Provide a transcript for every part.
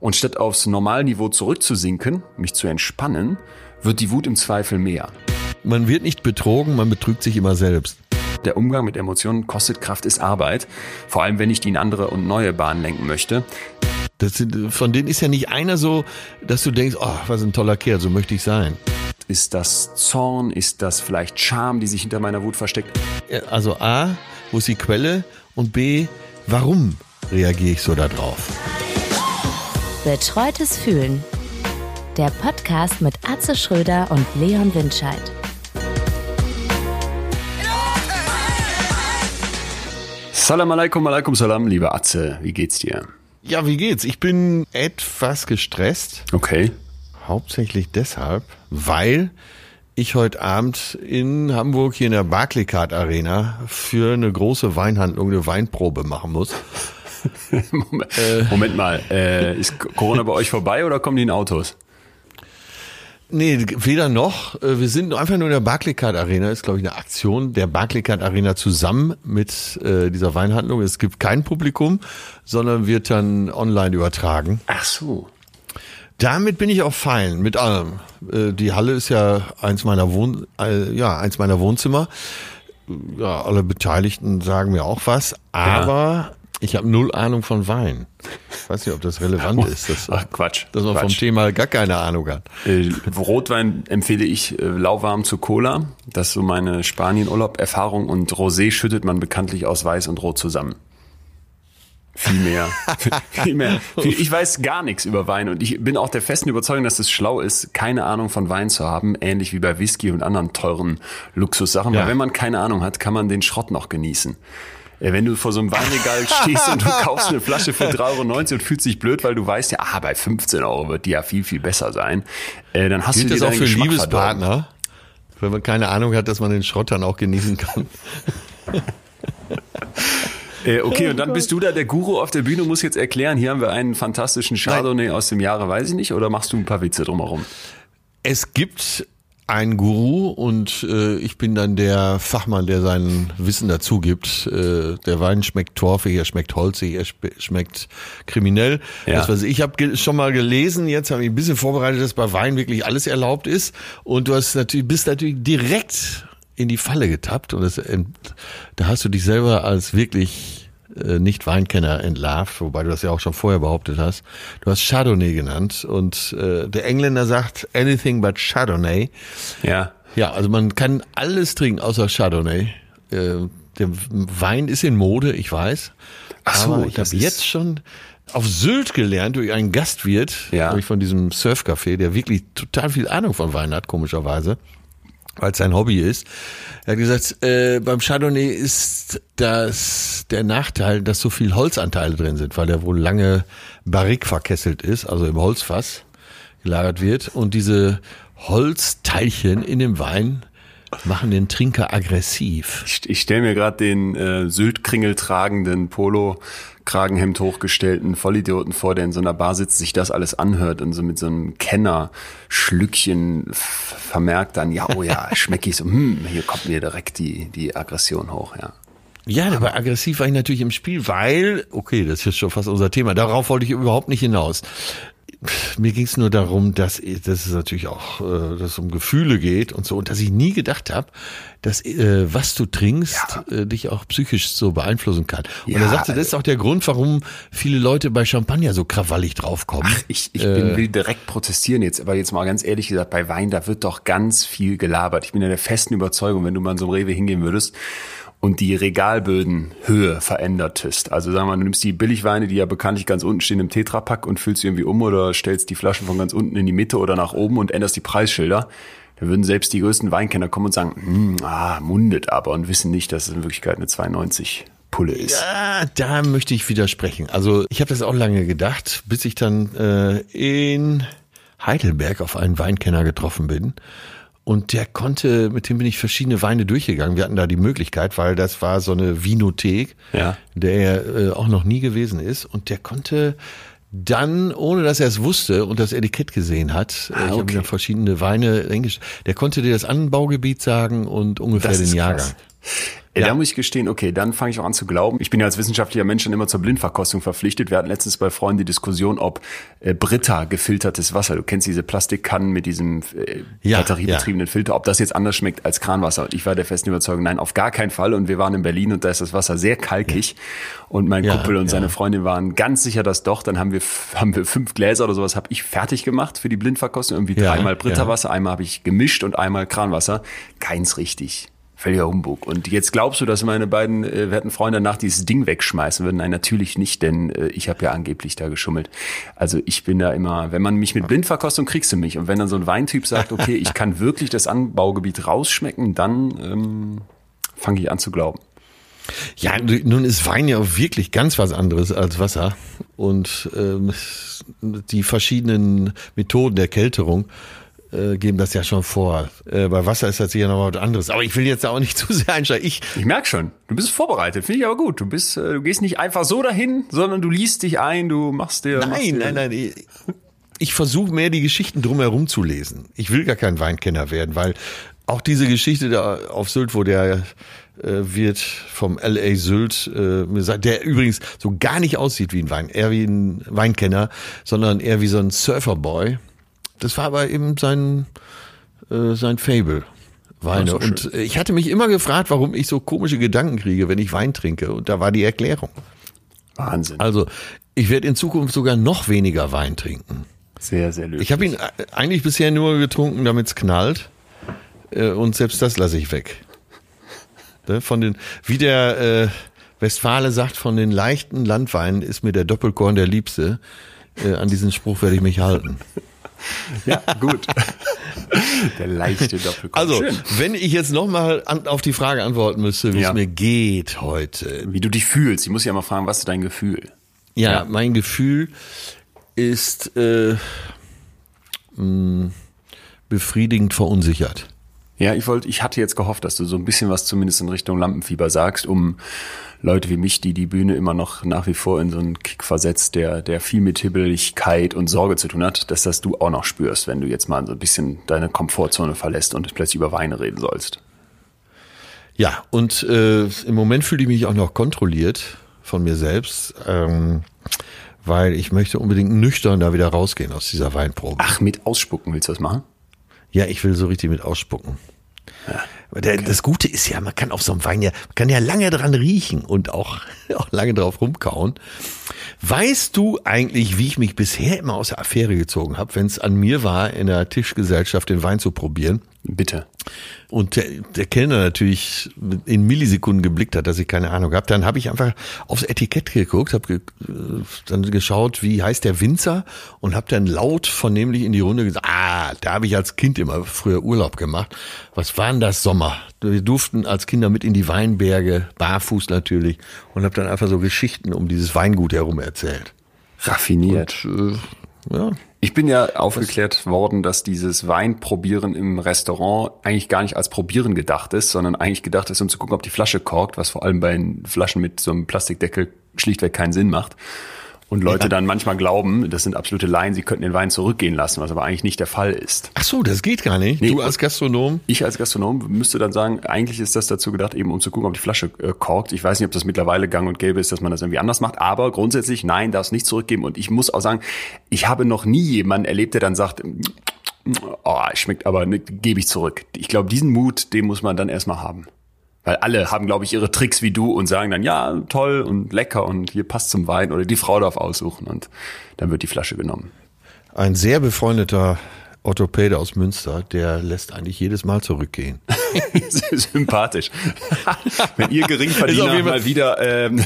Und statt aufs Normalniveau zurückzusinken, mich zu entspannen, wird die Wut im Zweifel mehr. Man wird nicht betrogen, man betrügt sich immer selbst. Der Umgang mit Emotionen kostet Kraft, ist Arbeit. Vor allem, wenn ich die in andere und neue Bahnen lenken möchte. Das sind, von denen ist ja nicht einer so, dass du denkst, oh, was ein toller Kerl, so möchte ich sein. Ist das Zorn? Ist das vielleicht Scham, die sich hinter meiner Wut versteckt? Also A, wo ist die Quelle? Und B, warum reagiere ich so darauf? Betreutes Fühlen. Der Podcast mit Atze Schröder und Leon Windscheid. Salam alaikum, alaikum salam, lieber Atze. Wie geht's dir? Ja, wie geht's? Ich bin etwas gestresst. Okay. Hauptsächlich deshalb, weil ich heute Abend in Hamburg hier in der Barclaycard Arena für eine große Weinhandlung eine Weinprobe machen muss. Moment, Moment mal, äh, ist Corona bei euch vorbei oder kommen die in Autos? Nee, weder noch. Äh, Wir sind einfach nur in der Barclaycard Arena. Ist, glaube ich, eine Aktion der Barclaycard Arena zusammen mit äh, dieser Weinhandlung. Es gibt kein Publikum, sondern wird dann online übertragen. Ach so. Damit bin ich auch fein, mit allem. Äh, Die Halle ist ja eins meiner Wohn äh, ja, eins meiner Wohnzimmer. Ja, alle Beteiligten sagen mir auch was, aber ich habe null Ahnung von Wein. Ich weiß nicht, ob das relevant ist, dass, Ach, Quatsch. dass man vom Quatsch. Thema gar keine Ahnung hat. Äh, Rotwein empfehle ich äh, lauwarm zu Cola. Das ist so meine Spanien-Urlaub-Erfahrung. Und Rosé schüttet man bekanntlich aus Weiß und Rot zusammen. Viel mehr. viel mehr. Ich weiß gar nichts über Wein und ich bin auch der festen Überzeugung, dass es schlau ist, keine Ahnung von Wein zu haben, ähnlich wie bei Whisky und anderen teuren Luxussachen. Ja. Weil wenn man keine Ahnung hat, kann man den Schrott noch genießen. Wenn du vor so einem Weinregal stehst und du kaufst eine Flasche für 3,90 Euro und fühlst dich blöd, weil du weißt ja, ah, bei 15 Euro wird die ja viel, viel besser sein, äh, dann hast Gilt du dir das auch für Geschmack verdorben. Liebespartner? Wenn man keine Ahnung hat, dass man den Schrott dann auch genießen kann. Äh, okay, und dann bist du da der Guru auf der Bühne, muss jetzt erklären, hier haben wir einen fantastischen Chardonnay aus dem Jahre, weiß ich nicht, oder machst du ein paar Witze drumherum? Es gibt einen Guru und äh, ich bin dann der Fachmann, der sein Wissen dazu gibt. Äh, der Wein schmeckt torfig, er schmeckt holzig, er schmeckt kriminell. Ja. Das weiß ich. Ich habe schon mal gelesen, jetzt habe ich ein bisschen vorbereitet, dass bei Wein wirklich alles erlaubt ist. Und du hast natürlich, bist natürlich direkt in die Falle getappt und das, ent- da hast du dich selber als wirklich äh, nicht Weinkenner entlarvt, wobei du das ja auch schon vorher behauptet hast. Du hast Chardonnay genannt und äh, der Engländer sagt anything but Chardonnay. Ja. Ja, also man kann alles trinken außer Chardonnay. Äh, der Wein ist in Mode, ich weiß. Ach so, aber ich habe jetzt schon auf Sylt gelernt durch einen Gastwirt, Ja. nämlich von diesem Surfcafé, der wirklich total viel Ahnung von Wein hat, komischerweise weil es sein Hobby ist. Er hat gesagt, äh, beim Chardonnay ist das der Nachteil, dass so viel Holzanteile drin sind, weil der wohl lange barrik verkesselt ist, also im Holzfass gelagert wird. Und diese Holzteilchen in dem Wein machen den Trinker aggressiv. Ich, ich stelle mir gerade den äh, Syltkringel tragenden Polo-Kragenhemd hochgestellten Vollidioten vor, der in so einer Bar sitzt, sich das alles anhört und so mit so einem Kenner-Schlückchen vermerkt dann, ja, oh ja, schmeck ich so, hm, hier kommt mir direkt die, die Aggression hoch, ja. Ja, aber aggressiv war ich natürlich im Spiel, weil, okay, das ist schon fast unser Thema, darauf wollte ich überhaupt nicht hinaus. Mir ging es nur darum, dass, dass es natürlich auch äh, dass es um Gefühle geht und so, und dass ich nie gedacht habe, dass äh, was du trinkst, äh, dich auch psychisch so beeinflussen kann. Und Ja, er sagte, das ist auch der Grund, warum viele Leute bei Champagner so krawallig draufkommen. Ich, ich bin, will direkt protestieren jetzt, aber jetzt mal ganz ehrlich gesagt, bei Wein, da wird doch ganz viel gelabert. Ich bin ja der festen Überzeugung, wenn du mal in so einem Rewe hingehen würdest und die Regalbödenhöhe verändertest. Also sagen wir mal, du nimmst die Billigweine, die ja bekanntlich ganz unten stehen im Tetrapack und füllst sie irgendwie um oder stellst die Flaschen von ganz unten in die Mitte oder nach oben und änderst die Preisschilder. Da würden selbst die größten Weinkenner kommen und sagen, hm, ah, mundet aber und wissen nicht, dass es in Wirklichkeit eine 290 Pulle ist. Ja, da möchte ich widersprechen. Also ich habe das auch lange gedacht, bis ich dann äh, in Heidelberg auf einen Weinkenner getroffen bin. Und der konnte, mit dem bin ich verschiedene Weine durchgegangen. Wir hatten da die Möglichkeit, weil das war so eine Vinothek, Ja. der er äh, auch noch nie gewesen ist. Und der konnte dann, ohne dass er es wusste und das Etikett gesehen hat, äh, ich habe okay. ihm dann verschiedene Weine der konnte dir das Anbaugebiet sagen und ungefähr den Jahrgang. krass. Ey, ja. Da muss ich gestehen, okay, dann fange ich auch an zu glauben. Ich bin ja als wissenschaftlicher Mensch schon immer zur Blindverkostung verpflichtet. Wir hatten letztens bei Freunden die Diskussion, ob äh, Brita gefiltertes Wasser, du kennst diese Plastikkannen mit diesem äh, ja, batteriebetriebenen ja. Filter, ob das jetzt anders schmeckt als Kranwasser. Und ich war der festen Überzeugung, nein, auf gar keinen Fall. Und wir waren in Berlin und da ist das Wasser sehr kalkig. Und mein Kumpel und seine Freundin waren ganz sicher, dass doch. Dann haben wir haben wir fünf Gläser oder sowas habe ich fertig gemacht für die Blindverkostung. Irgendwie dreimal Brita-Wasser, einmal habe ich gemischt und einmal Kranwasser. Keins richtig völliger Humbug. Und jetzt glaubst du, dass meine beiden äh, werten Freunde nach dieses Ding wegschmeißen würden? Nein, natürlich nicht, denn äh, ich habe ja angeblich da geschummelt. Also ich bin da immer, wenn man mich mit Blindverkostung kriegst du mich. Und wenn dann so ein Weintyp sagt, okay, ich kann wirklich das Anbaugebiet rausschmecken, dann ähm, fange ich an zu glauben. Ja, nun ist Wein ja wirklich ganz was anderes als Wasser. Und ähm, die verschiedenen Methoden der Kälterung äh, geben das ja schon vor. Äh, bei Wasser ist das sicher noch was anderes. Aber ich will jetzt auch nicht zu sehr einsteigen. Ich, ich merke schon, du bist vorbereitet, finde ich aber gut. Du bist, äh, du gehst nicht einfach so dahin, sondern du liest dich ein, du machst dir. Nein, machst dir nein, nein. Ich, ich versuche mehr die Geschichten drumherum zu lesen. Ich will gar kein Weinkenner werden, weil auch diese Geschichte da auf Sylt, wo der äh, wird vom LA Sylt äh, mir sagt, der übrigens so gar nicht aussieht wie ein Wein, eher wie ein Weinkenner, sondern eher wie so ein Surferboy das war aber eben sein, äh, sein Fable. Weine. Und ich hatte mich immer gefragt, warum ich so komische Gedanken kriege, wenn ich Wein trinke. Und da war die Erklärung. Wahnsinn. Also, ich werde in Zukunft sogar noch weniger Wein trinken. Sehr, sehr löblich. Ich habe ihn eigentlich bisher nur getrunken, damit es knallt. Äh, und selbst das lasse ich weg. Ne, von den, wie der äh, Westfale sagt, von den leichten Landweinen ist mir der Doppelkorn der Liebste. Äh, an diesen Spruch werde ich mich halten. Ja, gut. Der leichte Doppelkopf. Also, Schön. wenn ich jetzt nochmal auf die Frage antworten müsste, wie ja. es mir geht heute. Wie du dich fühlst. Ich muss ja mal fragen, was ist dein Gefühl? Ja, ja. mein Gefühl ist äh, mh, mm, befriedigend verunsichert. Ja, ich wollte, ich hatte jetzt gehofft, dass du so ein bisschen was zumindest in Richtung Lampenfieber sagst, um Leute wie mich, die die Bühne immer noch nach wie vor in so einen Kick versetzt, der, der viel mit Hibbeligkeit und Sorge zu tun hat, dass das du auch noch spürst, wenn du jetzt mal so ein bisschen deine Komfortzone verlässt und plötzlich über Weine reden sollst. Ja, und äh, im Moment fühle ich mich auch noch kontrolliert von mir selbst, ähm, weil ich möchte unbedingt nüchtern da wieder rausgehen aus dieser Weinprobe. Ach, mit Ausspucken willst du das machen? Ja, ich will so richtig mit ausspucken. Ja. Der, okay. Das Gute ist ja, man kann auf so einem Wein ja, man kann ja lange dran riechen und auch, auch lange drauf rumkauen. Weißt du eigentlich, wie ich mich bisher immer aus der Affäre gezogen habe, wenn es an mir war, in der Tischgesellschaft den Wein zu probieren? Bitte. Und der, der Kellner natürlich in Millisekunden geblickt hat, dass ich keine Ahnung habe. Dann habe ich einfach aufs Etikett geguckt, habe ge dann geschaut, wie heißt der Winzer und habe dann laut vernehmlich in die Runde gesagt, ah, da habe ich als Kind immer früher Urlaub gemacht. Was war denn das Sommer? Wir durften als Kinder mit in die Weinberge, barfuß natürlich, und habe dann einfach so Geschichten um dieses Weingut herum erzählt. Raffiniert. Und, äh, ja, ich bin ja aufgeklärt worden, dass dieses Weinprobieren im Restaurant eigentlich gar nicht als Probieren gedacht ist, sondern eigentlich gedacht ist, um zu gucken, ob die Flasche korkt, was vor allem bei Flaschen mit so einem Plastikdeckel schlichtweg keinen Sinn macht. Und Leute ja. dann manchmal glauben, das sind absolute Laien, sie könnten den Wein zurückgehen lassen, was aber eigentlich nicht der Fall ist. Ach so, das geht gar nicht. Nee, du als Gastronom? Ich als Gastronom müsste dann sagen, eigentlich ist das dazu gedacht, eben um zu gucken, ob die Flasche äh, korkt. Ich weiß nicht, ob das mittlerweile gang und gäbe ist, dass man das irgendwie anders macht, aber grundsätzlich, nein, darf es nicht zurückgeben. Und ich muss auch sagen, ich habe noch nie jemanden erlebt, der dann sagt, oh, schmeckt aber, ne, gebe ich zurück. Ich glaube, diesen Mut, den muss man dann erstmal haben. Weil alle haben, glaube ich, ihre Tricks wie du und sagen dann, ja, toll und lecker und hier passt zum Wein oder die Frau darf aussuchen und dann wird die Flasche genommen. Ein sehr befreundeter Orthopäde aus Münster, der lässt eigentlich jedes Mal zurückgehen. Sympathisch. Wenn ihr Geringverdiener mal wieder ähm,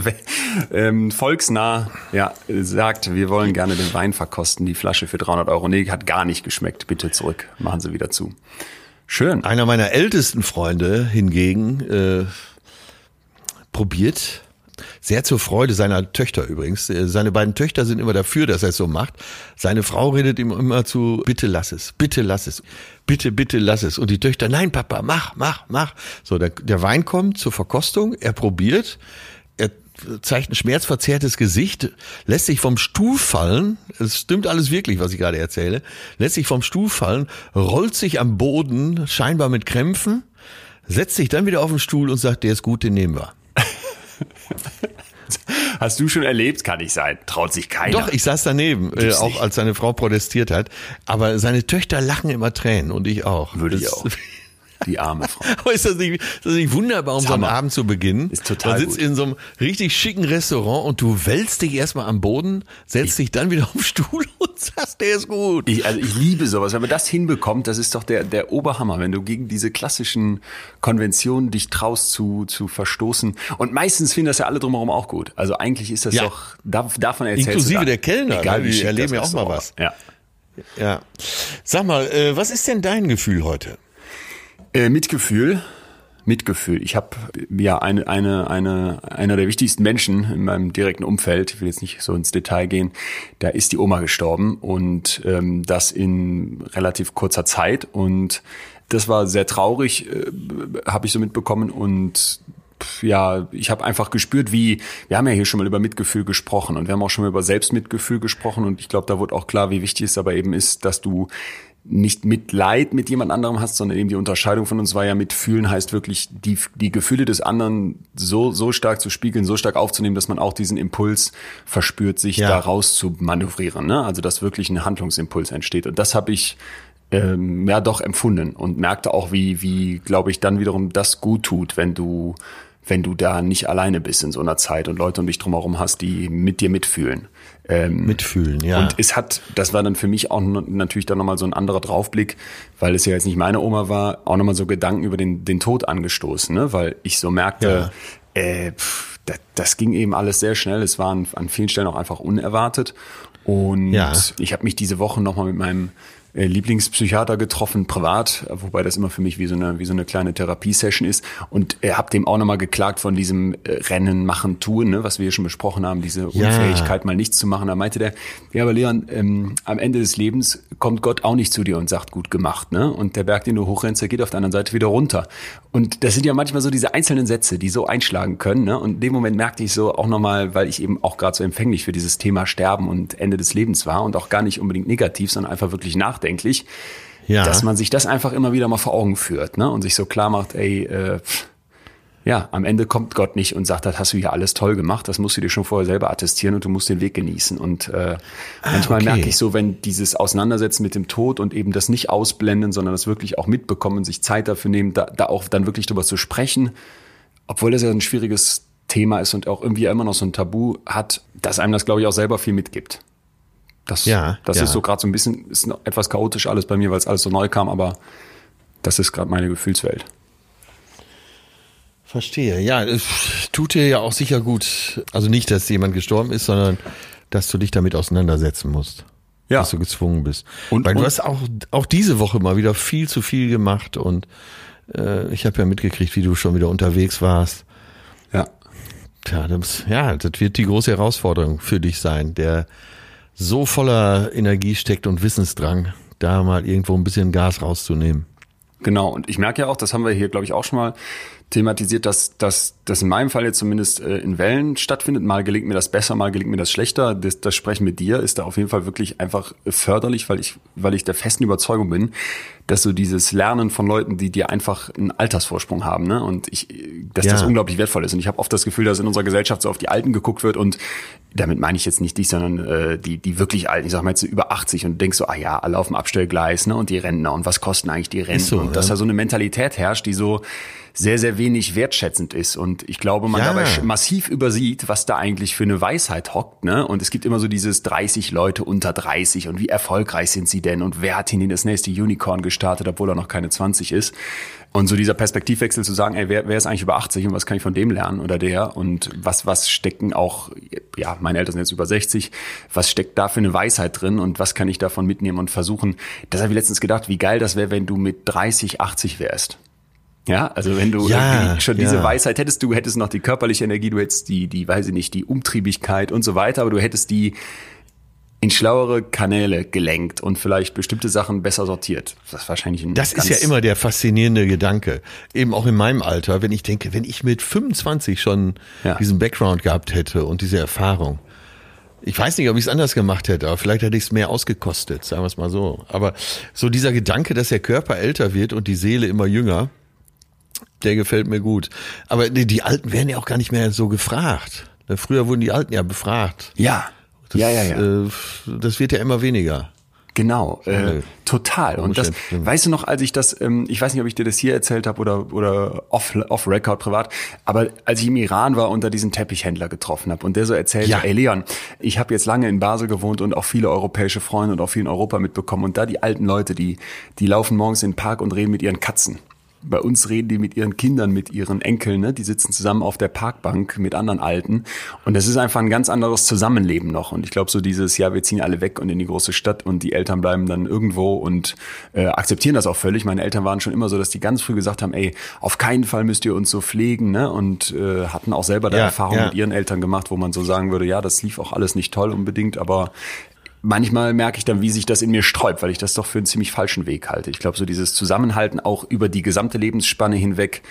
ähm, volksnah ja, sagt, wir wollen gerne den Wein verkosten, die Flasche für 300 Euro. Nee, hat gar nicht geschmeckt. Bitte zurück. Machen Sie wieder zu. Schön. Einer meiner ältesten Freunde hingegen äh, probiert sehr zur Freude seiner Töchter übrigens. Äh, seine beiden Töchter sind immer dafür, dass er es so macht. Seine Frau redet ihm immer zu, bitte lass es, bitte lass es, bitte, bitte lass es. Und die Töchter, nein, Papa, mach, mach, mach. So, der, der Wein kommt zur Verkostung, er probiert, zeigt ein schmerzverzerrtes Gesicht, lässt sich vom Stuhl fallen, es stimmt alles wirklich, was ich gerade erzähle, lässt sich vom Stuhl fallen, rollt sich am Boden, scheinbar mit Krämpfen, setzt sich dann wieder auf den Stuhl und sagt, der ist gut, den nehmen wir. Hast du schon erlebt? Kann nicht sein. Traut sich keiner. Doch, ich saß daneben, äh, auch als seine Frau protestiert hat. Aber seine Töchter lachen immer Tränen und ich auch. Würde ich Das- auch. Die arme Frau. Aber ist das nicht, ist das nicht wunderbar, um so einen. Abend zu beginnen? Ist total Du sitzt gut. in so einem richtig schicken Restaurant und du wälzt dich erstmal am Boden, setzt dich dann wieder auf den Stuhl und sagst, der ist gut. Ich, also ich liebe sowas. Wenn man das hinbekommt, das ist doch der, der Oberhammer, wenn du gegen diese klassischen Konventionen dich traust zu, zu verstoßen. Und meistens finden das ja alle drumherum auch gut. Also eigentlich ist das Ja. doch, da, davon erzählst Inklusive der Kellner, Egal ne? wie Die erleben ja auch mal was. Ja. Ja. Sag mal, äh, was ist denn dein Gefühl heute? Äh, Mitgefühl. Mitgefühl. Ich habe ja eine, eine, eine, einer der wichtigsten Menschen in meinem direkten Umfeld, ich will jetzt nicht so ins Detail gehen, da ist die Oma gestorben und ähm, das in relativ kurzer Zeit. Und das war sehr traurig, äh, habe ich so mitbekommen. Und ja, ich habe einfach gespürt, wie, wir haben ja hier schon mal über Mitgefühl gesprochen und wir haben auch schon mal über Selbstmitgefühl gesprochen und ich glaube, da wurde auch klar, wie wichtig es aber eben ist, dass du nicht Mitleid mit jemand anderem hast, sondern eben die Unterscheidung von uns war ja mitfühlen heißt wirklich die, die Gefühle des anderen so, so stark zu spiegeln, so stark aufzunehmen, dass man auch diesen Impuls verspürt, sich Ja. da raus zu manövrieren, ne? Also dass wirklich ein Handlungsimpuls entsteht. Und das habe ich ähm, ja doch empfunden und merkte auch, wie, wie, glaube ich, dann wiederum das gut tut, wenn du, wenn du da nicht alleine bist in so einer Zeit und Leute um dich drumherum hast, die mit dir mitfühlen. Ähm, Mitfühlen, ja. und es hat, das war dann für mich auch natürlich dann nochmal so ein anderer Draufblick, weil es ja jetzt nicht meine Oma war, auch nochmal so Gedanken über den, den Tod angestoßen, ne? weil ich so merkte, äh, pff, das, das ging eben alles sehr schnell. Es war an, an vielen Stellen auch einfach unerwartet. Und Ja. ich habe mich diese Woche nochmal mit meinem Lieblingspsychiater getroffen, privat, wobei das immer für mich wie so eine, wie so eine kleine Therapiesession ist. Und äh, habe dem auch nochmal geklagt von diesem äh, Rennen, Machen, Tun, ne, was wir hier schon besprochen haben, diese Ja. Unfähigkeit, mal nichts zu machen. Da meinte der, ja, aber Leon, ähm, am Ende des Lebens kommt Gott auch nicht zu dir und sagt, gut gemacht. Ne? Und der Berg, den du hochrennst, der geht auf der anderen Seite wieder runter. Und das sind ja manchmal so diese einzelnen Sätze, die so einschlagen können. Ne? Und in dem Moment merkte ich so auch nochmal, weil ich eben auch gerade so empfänglich für dieses Thema Sterben und Ende des Lebens war und auch gar nicht unbedingt negativ, sondern einfach wirklich nachdenklich, Ja. dass man sich das einfach immer wieder mal vor Augen führt ne? und sich so klar macht, ey, äh, ja, am Ende kommt Gott nicht und sagt, das hast du hier alles toll gemacht, das musst du dir schon vorher selber attestieren und du musst den Weg genießen. Und äh, manchmal okay. merke ich so, wenn dieses Auseinandersetzen mit dem Tod und eben das nicht ausblenden, sondern das wirklich auch mitbekommen, sich Zeit dafür nehmen, da, da auch dann wirklich drüber zu sprechen, obwohl das ja ein schwieriges Thema ist und auch irgendwie immer noch so ein Tabu hat, dass einem das, glaube ich, auch selber viel mitgibt. Das, Ja, das ja. ist so gerade so ein bisschen, ist etwas chaotisch alles bei mir, weil es alles so neu kam, aber das ist gerade meine Gefühlswelt. Verstehe. Ja, es tut dir ja auch sicher gut. Also nicht, dass jemand gestorben ist, sondern dass du dich damit auseinandersetzen musst. Ja. Dass du gezwungen bist. Und- Weil du und- hast auch, auch diese Woche mal wieder viel zu viel gemacht und äh, ich habe ja mitgekriegt, wie du schon wieder unterwegs warst. Ja. Tja, das, ja, das wird die große Herausforderung für dich sein, der so voller Energie steckt und Wissensdrang, da mal irgendwo ein bisschen Gas rauszunehmen. Genau, und ich merke ja auch, das haben wir hier, glaube ich, auch schon mal thematisiert, dass, dass das in meinem Fall jetzt zumindest äh, in Wellen stattfindet. Mal gelingt mir das besser, mal gelingt mir das schlechter. Das, das Sprechen mit dir ist da auf jeden Fall wirklich einfach förderlich, weil ich, weil ich der festen Überzeugung bin, dass so dieses Lernen von Leuten, die dir einfach einen Altersvorsprung haben, ne? Und ich, dass das Ja. unglaublich wertvoll ist. Und ich habe oft das Gefühl, dass in unserer Gesellschaft so auf die Alten geguckt wird und damit meine ich jetzt nicht dich, sondern äh, die, die wirklich Alten, ich sag mal jetzt so über 80 und denkst so, ah ja, alle auf dem Abstellgleis, ne? Und die Rentner und was kosten eigentlich die Renten? so, und dass ja. da so eine Mentalität herrscht, die so sehr, sehr wenig wertschätzend ist. Und ich glaube, man Ja. dabei massiv übersieht, was da eigentlich für eine Weisheit hockt. Ne? Und es gibt immer so dieses 30 Leute unter 30 und wie erfolgreich sind sie denn und wer hat ihnen das nächste Unicorn gestartet, obwohl er noch keine 20 ist. Und so dieser Perspektivwechsel zu sagen, ey, wer, wer ist eigentlich über 80 und was kann ich von dem lernen oder der und was, was stecken auch, ja, meine Eltern sind jetzt über 60, was steckt da für eine Weisheit drin und was kann ich davon mitnehmen und versuchen. Das habe ich letztens gedacht, wie geil das wäre, wenn du mit 30, 80 wärst. Ja, also wenn du Ja, schon ja. diese Weisheit hättest, du hättest noch die körperliche Energie, du hättest die, die, weiß ich nicht, die Umtriebigkeit und so weiter, aber du hättest die in schlauere Kanäle gelenkt und vielleicht bestimmte Sachen besser sortiert. Das ist wahrscheinlich ein Das ist ja immer der faszinierende Gedanke. Eben auch in meinem Alter, wenn ich denke, wenn ich mit 25 schon Ja. diesen Background gehabt hätte und diese Erfahrung. Ich weiß nicht, ob ich es anders gemacht hätte, aber vielleicht hätte ich es mehr ausgekostet, sagen wir es mal so. Aber so dieser Gedanke, dass der Körper älter wird und die Seele immer jünger, Der gefällt mir gut. Aber die, die Alten werden ja auch gar nicht mehr so gefragt. Früher wurden die Alten ja befragt. Ja. Das, ja, ja, ja. Äh, das wird ja immer weniger. Genau, äh, total. Und das, weißt du noch, als ich das, ähm, ich weiß nicht, ob ich dir das hier erzählt habe oder oder off off Record privat, aber als ich im Iran war und da diesen Teppichhändler getroffen habe und der so erzählt, Ja. ey Leon, ich habe jetzt lange in Basel gewohnt und auch viele europäische Freunde und auch viel in Europa mitbekommen und da die alten Leute, die die laufen morgens in den Park und reden mit ihren Katzen. Bei uns reden die mit ihren Kindern, mit ihren Enkeln, ne? die sitzen zusammen auf der Parkbank mit anderen Alten. Und das ist einfach ein ganz anderes Zusammenleben noch. Und ich glaube, so dieses, ja, wir ziehen alle weg und in die große Stadt und die Eltern bleiben dann irgendwo und äh, akzeptieren das auch völlig. Meine Eltern waren schon immer so, dass die ganz früh gesagt haben, ey, auf keinen Fall müsst ihr uns so pflegen, ne? Und äh, hatten auch selber da Ja, Erfahrungen ja. mit ihren Eltern gemacht, wo man so sagen würde, ja, das lief auch alles nicht toll unbedingt, aber manchmal merke ich dann, wie sich das in mir sträubt, weil ich das doch für einen ziemlich falschen Weg halte. Ich glaube, so dieses Zusammenhalten auch über die gesamte Lebensspanne hinweg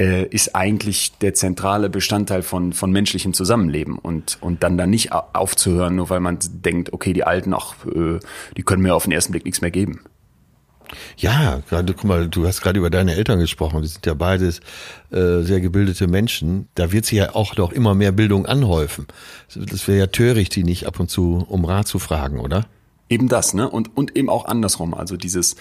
äh, ist eigentlich der zentrale Bestandteil von, von menschlichem Zusammenleben und, und dann da nicht au- aufzuhören, nur weil man denkt, okay, die Alten, ach, äh, die können mir auf den ersten Blick nichts mehr geben. Ja, gerade, guck mal, du hast gerade über deine Eltern gesprochen. Die sind ja beides äh, sehr gebildete Menschen. Da wird sich ja auch noch immer mehr Bildung anhäufen. Das wäre ja töricht, die nicht ab und zu um Rat zu fragen, oder? Eben das, ne? Und, und eben auch andersrum. Also dieses,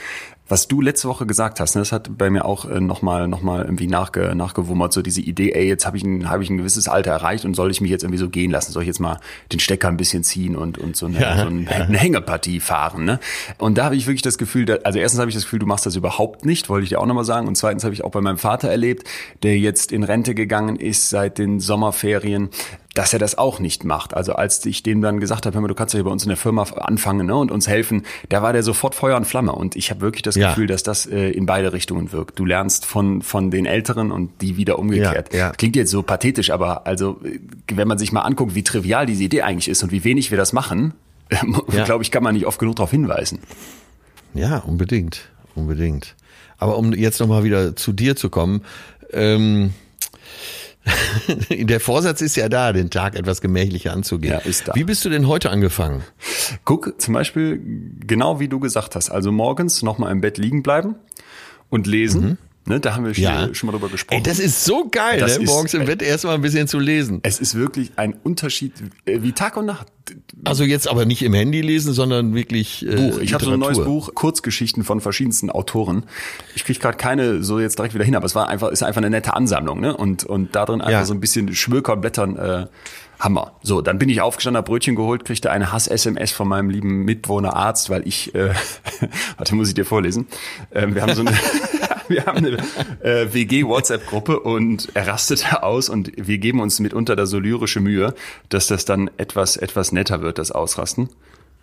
was du letzte Woche gesagt hast, ne, das hat bei mir auch äh, nochmal noch mal irgendwie nachge, nachgewummert, so diese Idee, ey, jetzt habe ich, ein, hab ich ein gewisses Alter erreicht und soll ich mich jetzt irgendwie so gehen lassen? Soll ich jetzt mal den Stecker ein bisschen ziehen und, und so eine, Ja, so ein, eine Hängepartie fahren, ne? Und da habe ich wirklich das Gefühl, da, also erstens habe ich das Gefühl, du machst das überhaupt nicht, wollte ich dir auch nochmal sagen. Und zweitens habe ich auch bei meinem Vater erlebt, der jetzt in Rente gegangen ist seit den Sommerferien, dass er das auch nicht macht. Also als ich dem dann gesagt habe, hör mal, du kannst ja bei uns in der Firma anfangen ne, und uns helfen, da war der sofort Feuer und Flamme. Und ich habe wirklich das Ja. Gefühl, dass das äh, in beide Richtungen wirkt. Du lernst von, von den Älteren und die wieder umgekehrt. Ja, ja. Klingt jetzt so pathetisch, aber also äh, wenn man sich mal anguckt, wie trivial diese Idee eigentlich ist und wie wenig wir das machen, Ja. glaube ich, kann man nicht oft genug darauf hinweisen. Ja, unbedingt, unbedingt. Aber um jetzt nochmal wieder zu dir zu kommen, ähm, der Vorsatz ist ja da, den Tag etwas gemächlicher anzugehen. Ja, ist da. Wie bist du denn heute angefangen? Guck, zum Beispiel, genau wie du gesagt hast, also morgens nochmal im Bett liegen bleiben und lesen. Ne, da haben wir schon. Ja. schon mal drüber gesprochen. Ey, das ist so geil, Das ne? ist- morgens im Bett erstmal ein bisschen zu lesen. es ist wirklich ein Unterschied äh, wie Tag und Nacht. Also jetzt aber nicht im Handy lesen, sondern wirklich äh, Buch. Ich habe so ein neues. Buch, Kurzgeschichten von verschiedensten Autoren. Ich kriege gerade keine so jetzt direkt wieder hin, aber es war einfach, ist einfach eine nette Ansammlung, ne? Und und da drin einfach Ja. so ein bisschen Blättern. Äh, Hammer. So, dann bin ich aufgestanden, hab Brötchen geholt, kriegte eine Hass-SMS von meinem lieben Mitwohner Arzt, weil ich, äh, warte, muss ich dir vorlesen. Ähm, wir haben so eine, wir haben eine äh, WG-WhatsApp-Gruppe und er rastete aus und wir geben uns mitunter da so lyrische Mühe, dass das dann etwas, etwas netter wird, das Ausrasten.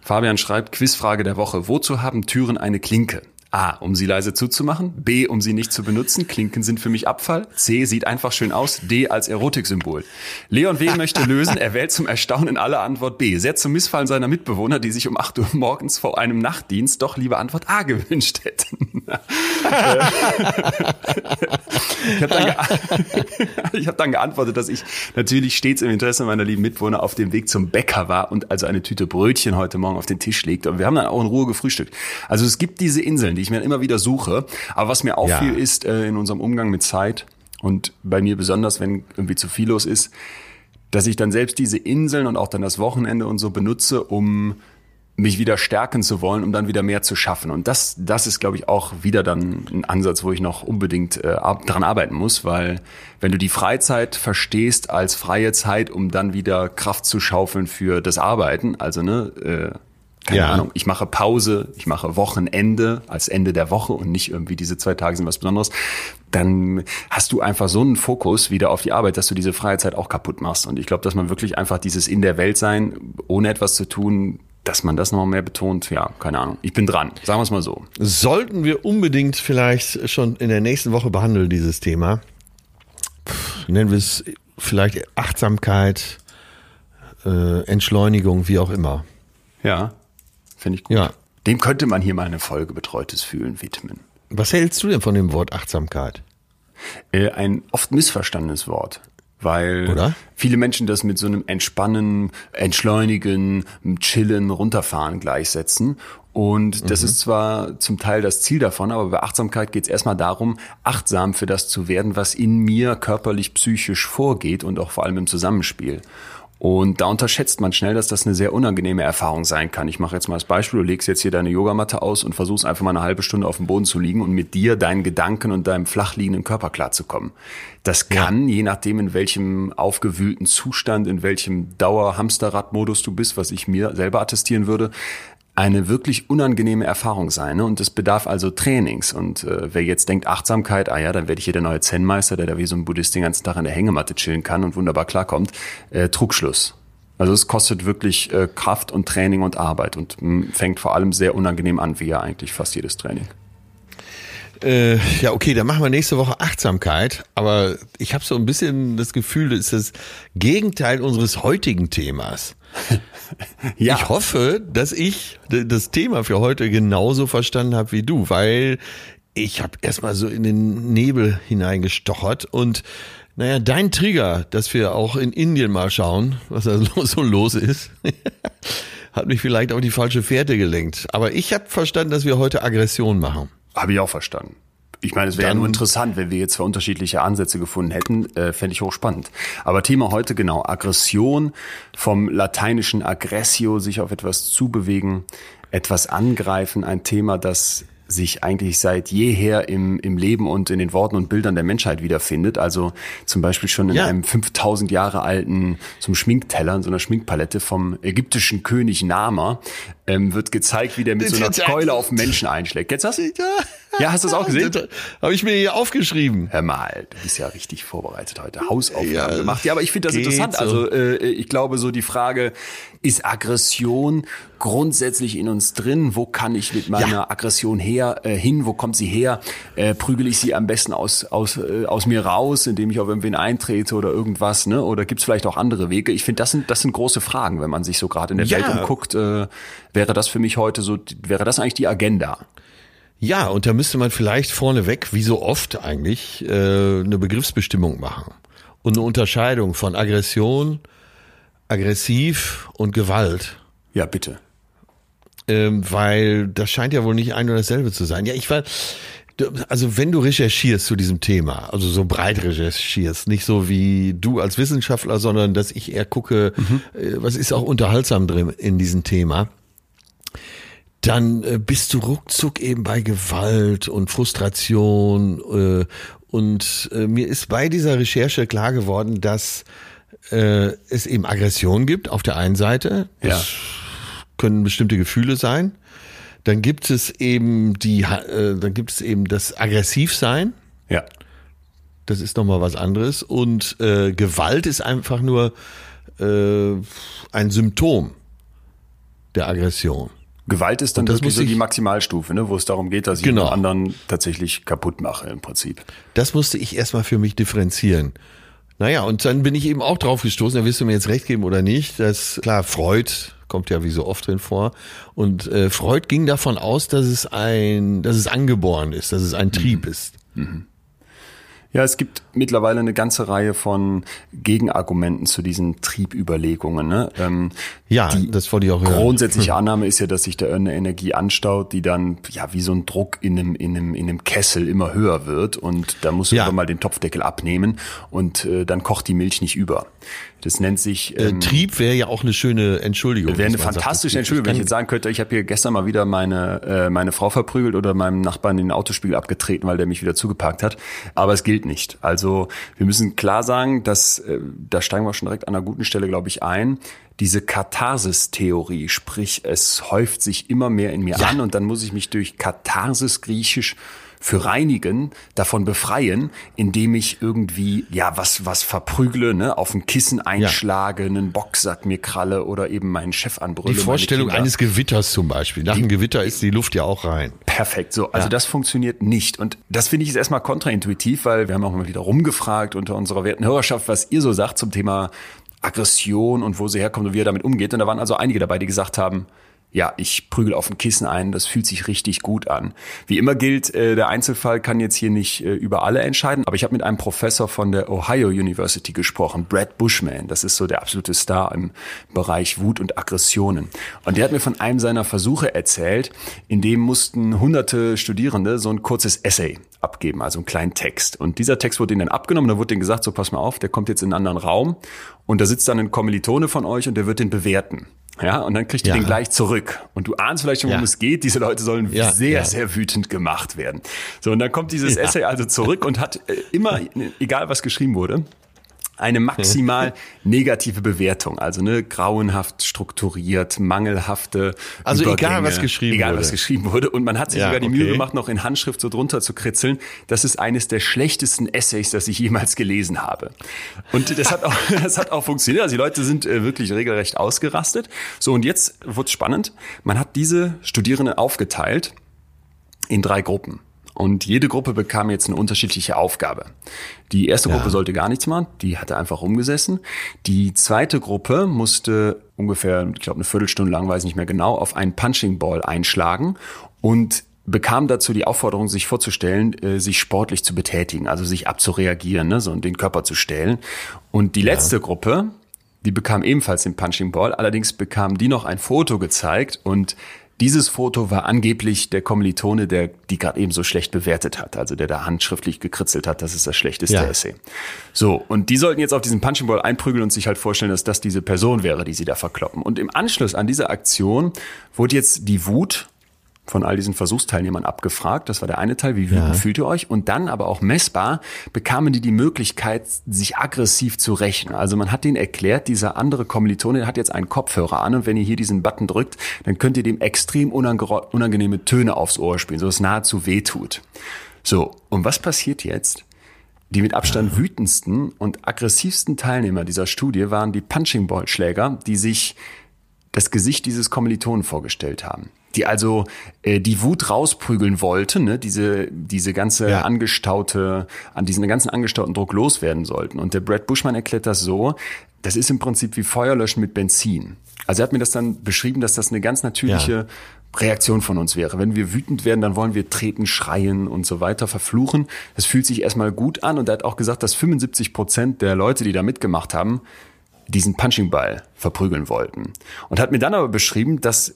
Fabian schreibt, Quizfrage der Woche. Wozu haben Türen eine Klinke? A, um sie leise zuzumachen. B, um sie nicht zu benutzen. Klinken sind für mich Abfall. C, sieht einfach schön aus. D, als Erotiksymbol. Leon W. möchte lösen. Er wählt zum Erstaunen alle Antwort B. Sehr zum Missfallen seiner Mitbewohner, die sich um 8 Uhr morgens vor einem Nachtdienst doch lieber Antwort A gewünscht hätten. Ich habe dann, ge hab dann geantwortet, dass ich natürlich stets im Interesse meiner lieben Mitwohner auf dem Weg zum Bäcker war und also eine Tüte Brötchen heute Morgen auf den Tisch legte. Und wir haben dann auch in Ruhe gefrühstückt. Also es gibt diese Inseln, die ich mir immer wieder suche. Aber was mir auffiel, Ja. ist äh, in unserem Umgang mit Zeit und bei mir besonders, wenn irgendwie zu viel los ist, dass ich dann selbst diese Inseln und auch dann das Wochenende und so benutze, um mich wieder stärken zu wollen, um dann wieder mehr zu schaffen. Und das, das ist, glaube ich, auch wieder dann ein Ansatz, wo ich noch unbedingt äh, ab, daran arbeiten muss, weil wenn du die Freizeit verstehst als freie Zeit, um dann wieder Kraft zu schaufeln für das Arbeiten, also ne, äh, keine Ja. Ahnung, ich mache Pause, ich mache Wochenende als Ende der Woche und nicht irgendwie diese zwei Tage sind was Besonderes, dann hast du einfach so einen Fokus wieder auf die Arbeit, dass du diese freie Zeit auch kaputt machst. Und ich glaube, dass man wirklich einfach dieses in der Welt sein, ohne etwas zu tun, dass man das noch mehr betont, ja, keine Ahnung. Ich bin dran, sagen wir es mal so. Sollten wir unbedingt vielleicht schon in der nächsten Woche behandeln, dieses Thema. Pff, nennen wir es vielleicht Achtsamkeit, äh, Entschleunigung, wie auch immer. Ja, finde ich gut. Ja. Dem könnte man hier mal eine Folge Betreutes Fühlen widmen. Was hältst du denn von dem Wort Achtsamkeit? Äh, ein oft missverstandenes Wort. weil Oder? viele Menschen das mit so einem Entspannen, Entschleunigen, Chillen, Runterfahren gleichsetzen. Und das ist zwar zum Teil das Ziel davon, aber bei Achtsamkeit geht es erstmal darum, achtsam für das zu werden, was in mir körperlich, psychisch vorgeht und auch vor allem im Zusammenspiel. Und da unterschätzt man schnell, dass das eine sehr unangenehme Erfahrung sein kann. Ich mache jetzt mal das Beispiel, du legst jetzt hier deine Yogamatte aus und versuchst einfach mal eine halbe Stunde auf dem Boden zu liegen und mit dir, deinen Gedanken und deinem flach liegenden Körper klarzukommen. Das kann, je nachdem in welchem aufgewühlten Zustand, in welchem Dauer-Hamsterrad-Modus du bist, was ich mir selber attestieren würde, eine wirklich unangenehme Erfahrung sein. Ne? Und es bedarf also Trainings. Und äh, wer jetzt denkt, Achtsamkeit, ah ja, dann werde ich hier der neue Zen-Meister, der da wie so ein Buddhist den ganzen Tag in der Hängematte chillen kann und wunderbar klarkommt, äh, Trugschluss. Also es kostet wirklich äh, Kraft und Training und Arbeit und mh, fängt vor allem sehr unangenehm an, wie ja eigentlich fast jedes Training. Äh, ja, okay, dann machen wir nächste Woche Achtsamkeit. Aber ich habe so ein bisschen das Gefühl, das ist das Gegenteil unseres heutigen Themas. Ja. Ich hoffe, dass ich das Thema für heute genauso verstanden habe wie du, weil ich habe erstmal so in den Nebel hineingestochert und naja, dein Trigger, dass wir auch in Indien mal schauen, was da so los ist, hat mich vielleicht auf die falsche Fährte gelenkt. Aber ich habe verstanden, dass wir heute Aggression machen. Habe ich auch verstanden. Ich meine, es wäre ja nur interessant, wenn wir jetzt zwei unterschiedliche Ansätze gefunden hätten, äh, fände ich hochspannend. Aber Thema heute genau, Aggression, vom lateinischen aggressio, sich auf etwas zubewegen, etwas angreifen, ein Thema, das sich eigentlich seit jeher im, im Leben und in den Worten und Bildern der Menschheit wiederfindet. Also zum Beispiel schon in Ja. einem 5000 Jahre alten, einem Schminkteller, in so einer Schminkpalette vom ägyptischen König Nama, ähm, wird gezeigt, wie der mit so einer Keule auf Menschen einschlägt. Kennst du das? Ja, hast du das auch gesehen? Habe ich mir hier aufgeschrieben. Hör mal, du bist ja richtig vorbereitet heute. Hausaufgaben Ja, gemacht. Ja, aber ich finde das interessant. so. Also äh, ich glaube so die Frage, ist Aggression grundsätzlich in uns drin? Wo kann ich mit meiner Ja. Aggression her äh, hin? Wo kommt sie her? Äh, prügel ich sie am besten aus, aus, äh, aus mir raus, indem ich auf irgendwen eintrete oder irgendwas? Ne? Oder gibt es vielleicht auch andere Wege? Ich finde, das sind, das sind große Fragen, wenn man sich so gerade in der Ja. Welt umguckt. Äh, wäre das für mich heute so, wäre das eigentlich die Agenda? Ja, und da müsste man vielleicht vorneweg, wie so oft eigentlich, äh, eine Begriffsbestimmung machen. Und eine Unterscheidung von Aggression, aggressiv und Gewalt. Ja, bitte. Ähm, weil das scheint ja wohl nicht ein und dasselbe zu sein. Ja, ich war, also wenn du recherchierst zu diesem Thema, also so breit recherchierst, nicht so wie du als Wissenschaftler, sondern dass ich eher gucke, äh, was ist auch unterhaltsam drin in diesem Thema, dann äh, bist du ruckzuck eben bei Gewalt und Frustration. Äh, und äh, mir ist bei dieser Recherche klar geworden, dass äh, es eben Aggression gibt auf der einen Seite. Das können bestimmte Gefühle sein. Dann gibt es eben die, äh, dann gibt es eben das Aggressivsein. Ja. Das ist nochmal was anderes. Und äh, Gewalt ist einfach nur äh, ein Symptom der Aggression. Gewalt ist dann das wirklich so die ich- Maximalstufe, ne, wo es darum geht, dass ich Genau. den anderen tatsächlich kaputt mache im Prinzip. Das musste ich erstmal für mich differenzieren. Naja, und dann bin ich eben auch drauf gestoßen, da wirst du mir jetzt recht geben oder nicht, dass klar, Freud kommt ja wie so oft drin vor. Und äh, Freud ging davon aus, dass es ein, dass es angeboren ist, dass es ein Trieb ist. Ja, es gibt mittlerweile eine ganze Reihe von Gegenargumenten zu diesen Triebüberlegungen. Ne? Ähm, Ja, die das wollte ich auch hören. Grundsätzliche Annahme ist ja, dass sich da eine Energie anstaut, die dann ja wie so ein Druck in einem, in einem, in einem Kessel immer höher wird und da musst du Ja. mal den Topfdeckel abnehmen und äh, dann kocht die Milch nicht über. Das nennt sich Äh, ähm, Trieb wäre ja auch eine schöne Entschuldigung. Wäre eine sagt, fantastische das- Entschuldigung, wenn ich jetzt sagen könnte, ich habe hier gestern mal wieder meine, äh, meine Frau verprügelt oder meinem Nachbarn den Autospiegel abgetreten, weil der mich wieder zugeparkt hat. Aber es gilt nicht. Also wir müssen klar sagen, dass äh, da steigen wir schon direkt an einer guten Stelle, glaube ich, ein. Diese Katharsis-Theorie, sprich, es häuft sich immer mehr in mir Ja. an und dann muss ich mich durch Katharsis griechisch für reinigen, davon befreien, indem ich irgendwie, ja, was, was verprügle, ne, auf ein Kissen einschlage, einen Boxsack mir kralle oder eben meinen Chef anbrülle. Die Vorstellung eines Gewitters zum Beispiel. Nach einem Gewitter ist die Luft ja auch rein. Perfekt, so. Also Ja. das funktioniert nicht. Und das finde ich jetzt erstmal kontraintuitiv, weil wir haben auch mal wieder rumgefragt unter unserer werten Hörerschaft, was ihr so sagt zum Thema Aggression und wo sie herkommt und wie er damit umgeht. Und da waren also einige dabei, die gesagt haben, ja, ich prügel auf ein Kissen ein, das fühlt sich richtig gut an. Wie immer gilt, äh, der Einzelfall kann jetzt hier nicht äh, über alle entscheiden, aber ich habe mit einem Professor von der Ohio University gesprochen, Brad Bushman, das ist so der absolute Star im Bereich Wut und Aggressionen. Und der hat mir von einem seiner Versuche erzählt, in dem mussten hunderte Studierende so ein kurzes Essay abgeben, also einen kleinen Text. Und dieser Text wurde ihnen dann abgenommen, da wurde denen gesagt, so pass mal auf, der kommt jetzt in einen anderen Raum und da sitzt dann ein Kommilitone von euch und der wird den bewerten. Ja, und dann kriegt ihr Ja. den gleich zurück. Und du ahnst vielleicht schon, worum Ja. es geht. Diese Leute sollen Ja, sehr, sehr wütend gemacht werden. So, und dann kommt dieses. Essay also zurück und hat äh, immer, egal was geschrieben wurde, eine maximal negative Bewertung, also ne grauenhaft strukturiert, mangelhafte Also egal, was geschrieben egal, wurde. was geschrieben wurde und man hat sich Ja, sogar die Mühe okay. gemacht, noch in Handschrift so drunter zu kritzeln. Das ist eines der schlechtesten Essays, das ich jemals gelesen habe. Und das hat auch, das hat auch funktioniert. Also die Leute sind äh, wirklich regelrecht ausgerastet. So und jetzt wird's spannend. Man hat diese Studierenden aufgeteilt in drei Gruppen. Und jede Gruppe bekam jetzt eine unterschiedliche Aufgabe. Die erste Ja. Gruppe sollte gar nichts machen, die hatte einfach rumgesessen. Die zweite Gruppe musste ungefähr, ich glaube, eine Viertelstunde lang, weiß nicht mehr genau, auf einen Punching Ball einschlagen und bekam dazu die Aufforderung, sich vorzustellen, äh, sich sportlich zu betätigen, also sich abzureagieren, ne, so und den Körper zu stellen. Und die letzte Gruppe, die bekam ebenfalls den Punching Ball, allerdings bekam die noch ein Foto gezeigt und dieses Foto war angeblich der Kommilitone, der die gerade eben so schlecht bewertet hat, also der da handschriftlich gekritzelt hat, das ist das schlechteste Ja. Essay. So, und die sollten jetzt auf diesen Punching Ball einprügeln und sich halt vorstellen, dass das diese Person wäre, die sie da verkloppen. Und im Anschluss an diese Aktion wurde jetzt die Wut von all diesen Versuchsteilnehmern abgefragt. Das war der eine Teil, wie wütend Ja. fühlt ihr euch? Und dann aber auch messbar bekamen die die Möglichkeit, sich aggressiv zu rächen. Also man hat denen erklärt, dieser andere Kommilitone hat jetzt einen Kopfhörer an und wenn ihr hier diesen Button drückt, dann könnt ihr dem extrem unange- unangenehme Töne aufs Ohr spielen, so dass es nahezu wehtut. So, und was passiert jetzt? Die mit Abstand wütendsten und aggressivsten Teilnehmer dieser Studie waren die Punching Ball Schläger, die sich das Gesicht dieses Kommilitonen vorgestellt haben. Die also äh, die Wut rausprügeln wollten, ne? diese, diese ganze Ja. angestaute, an diesen ganzen angestauten Druck loswerden sollten. Und der Brad Bushman erklärt das so, das ist im Prinzip wie Feuerlöschen mit Benzin. Also er hat mir das dann beschrieben, dass das eine ganz natürliche Ja. Reaktion von uns wäre. Wenn wir wütend werden, dann wollen wir treten, schreien und so weiter, verfluchen. Das fühlt sich erstmal gut an und er hat auch gesagt, dass 75 Prozent der Leute, die da mitgemacht haben, diesen Punchingball verprügeln wollten. Und hat mir dann aber beschrieben, dass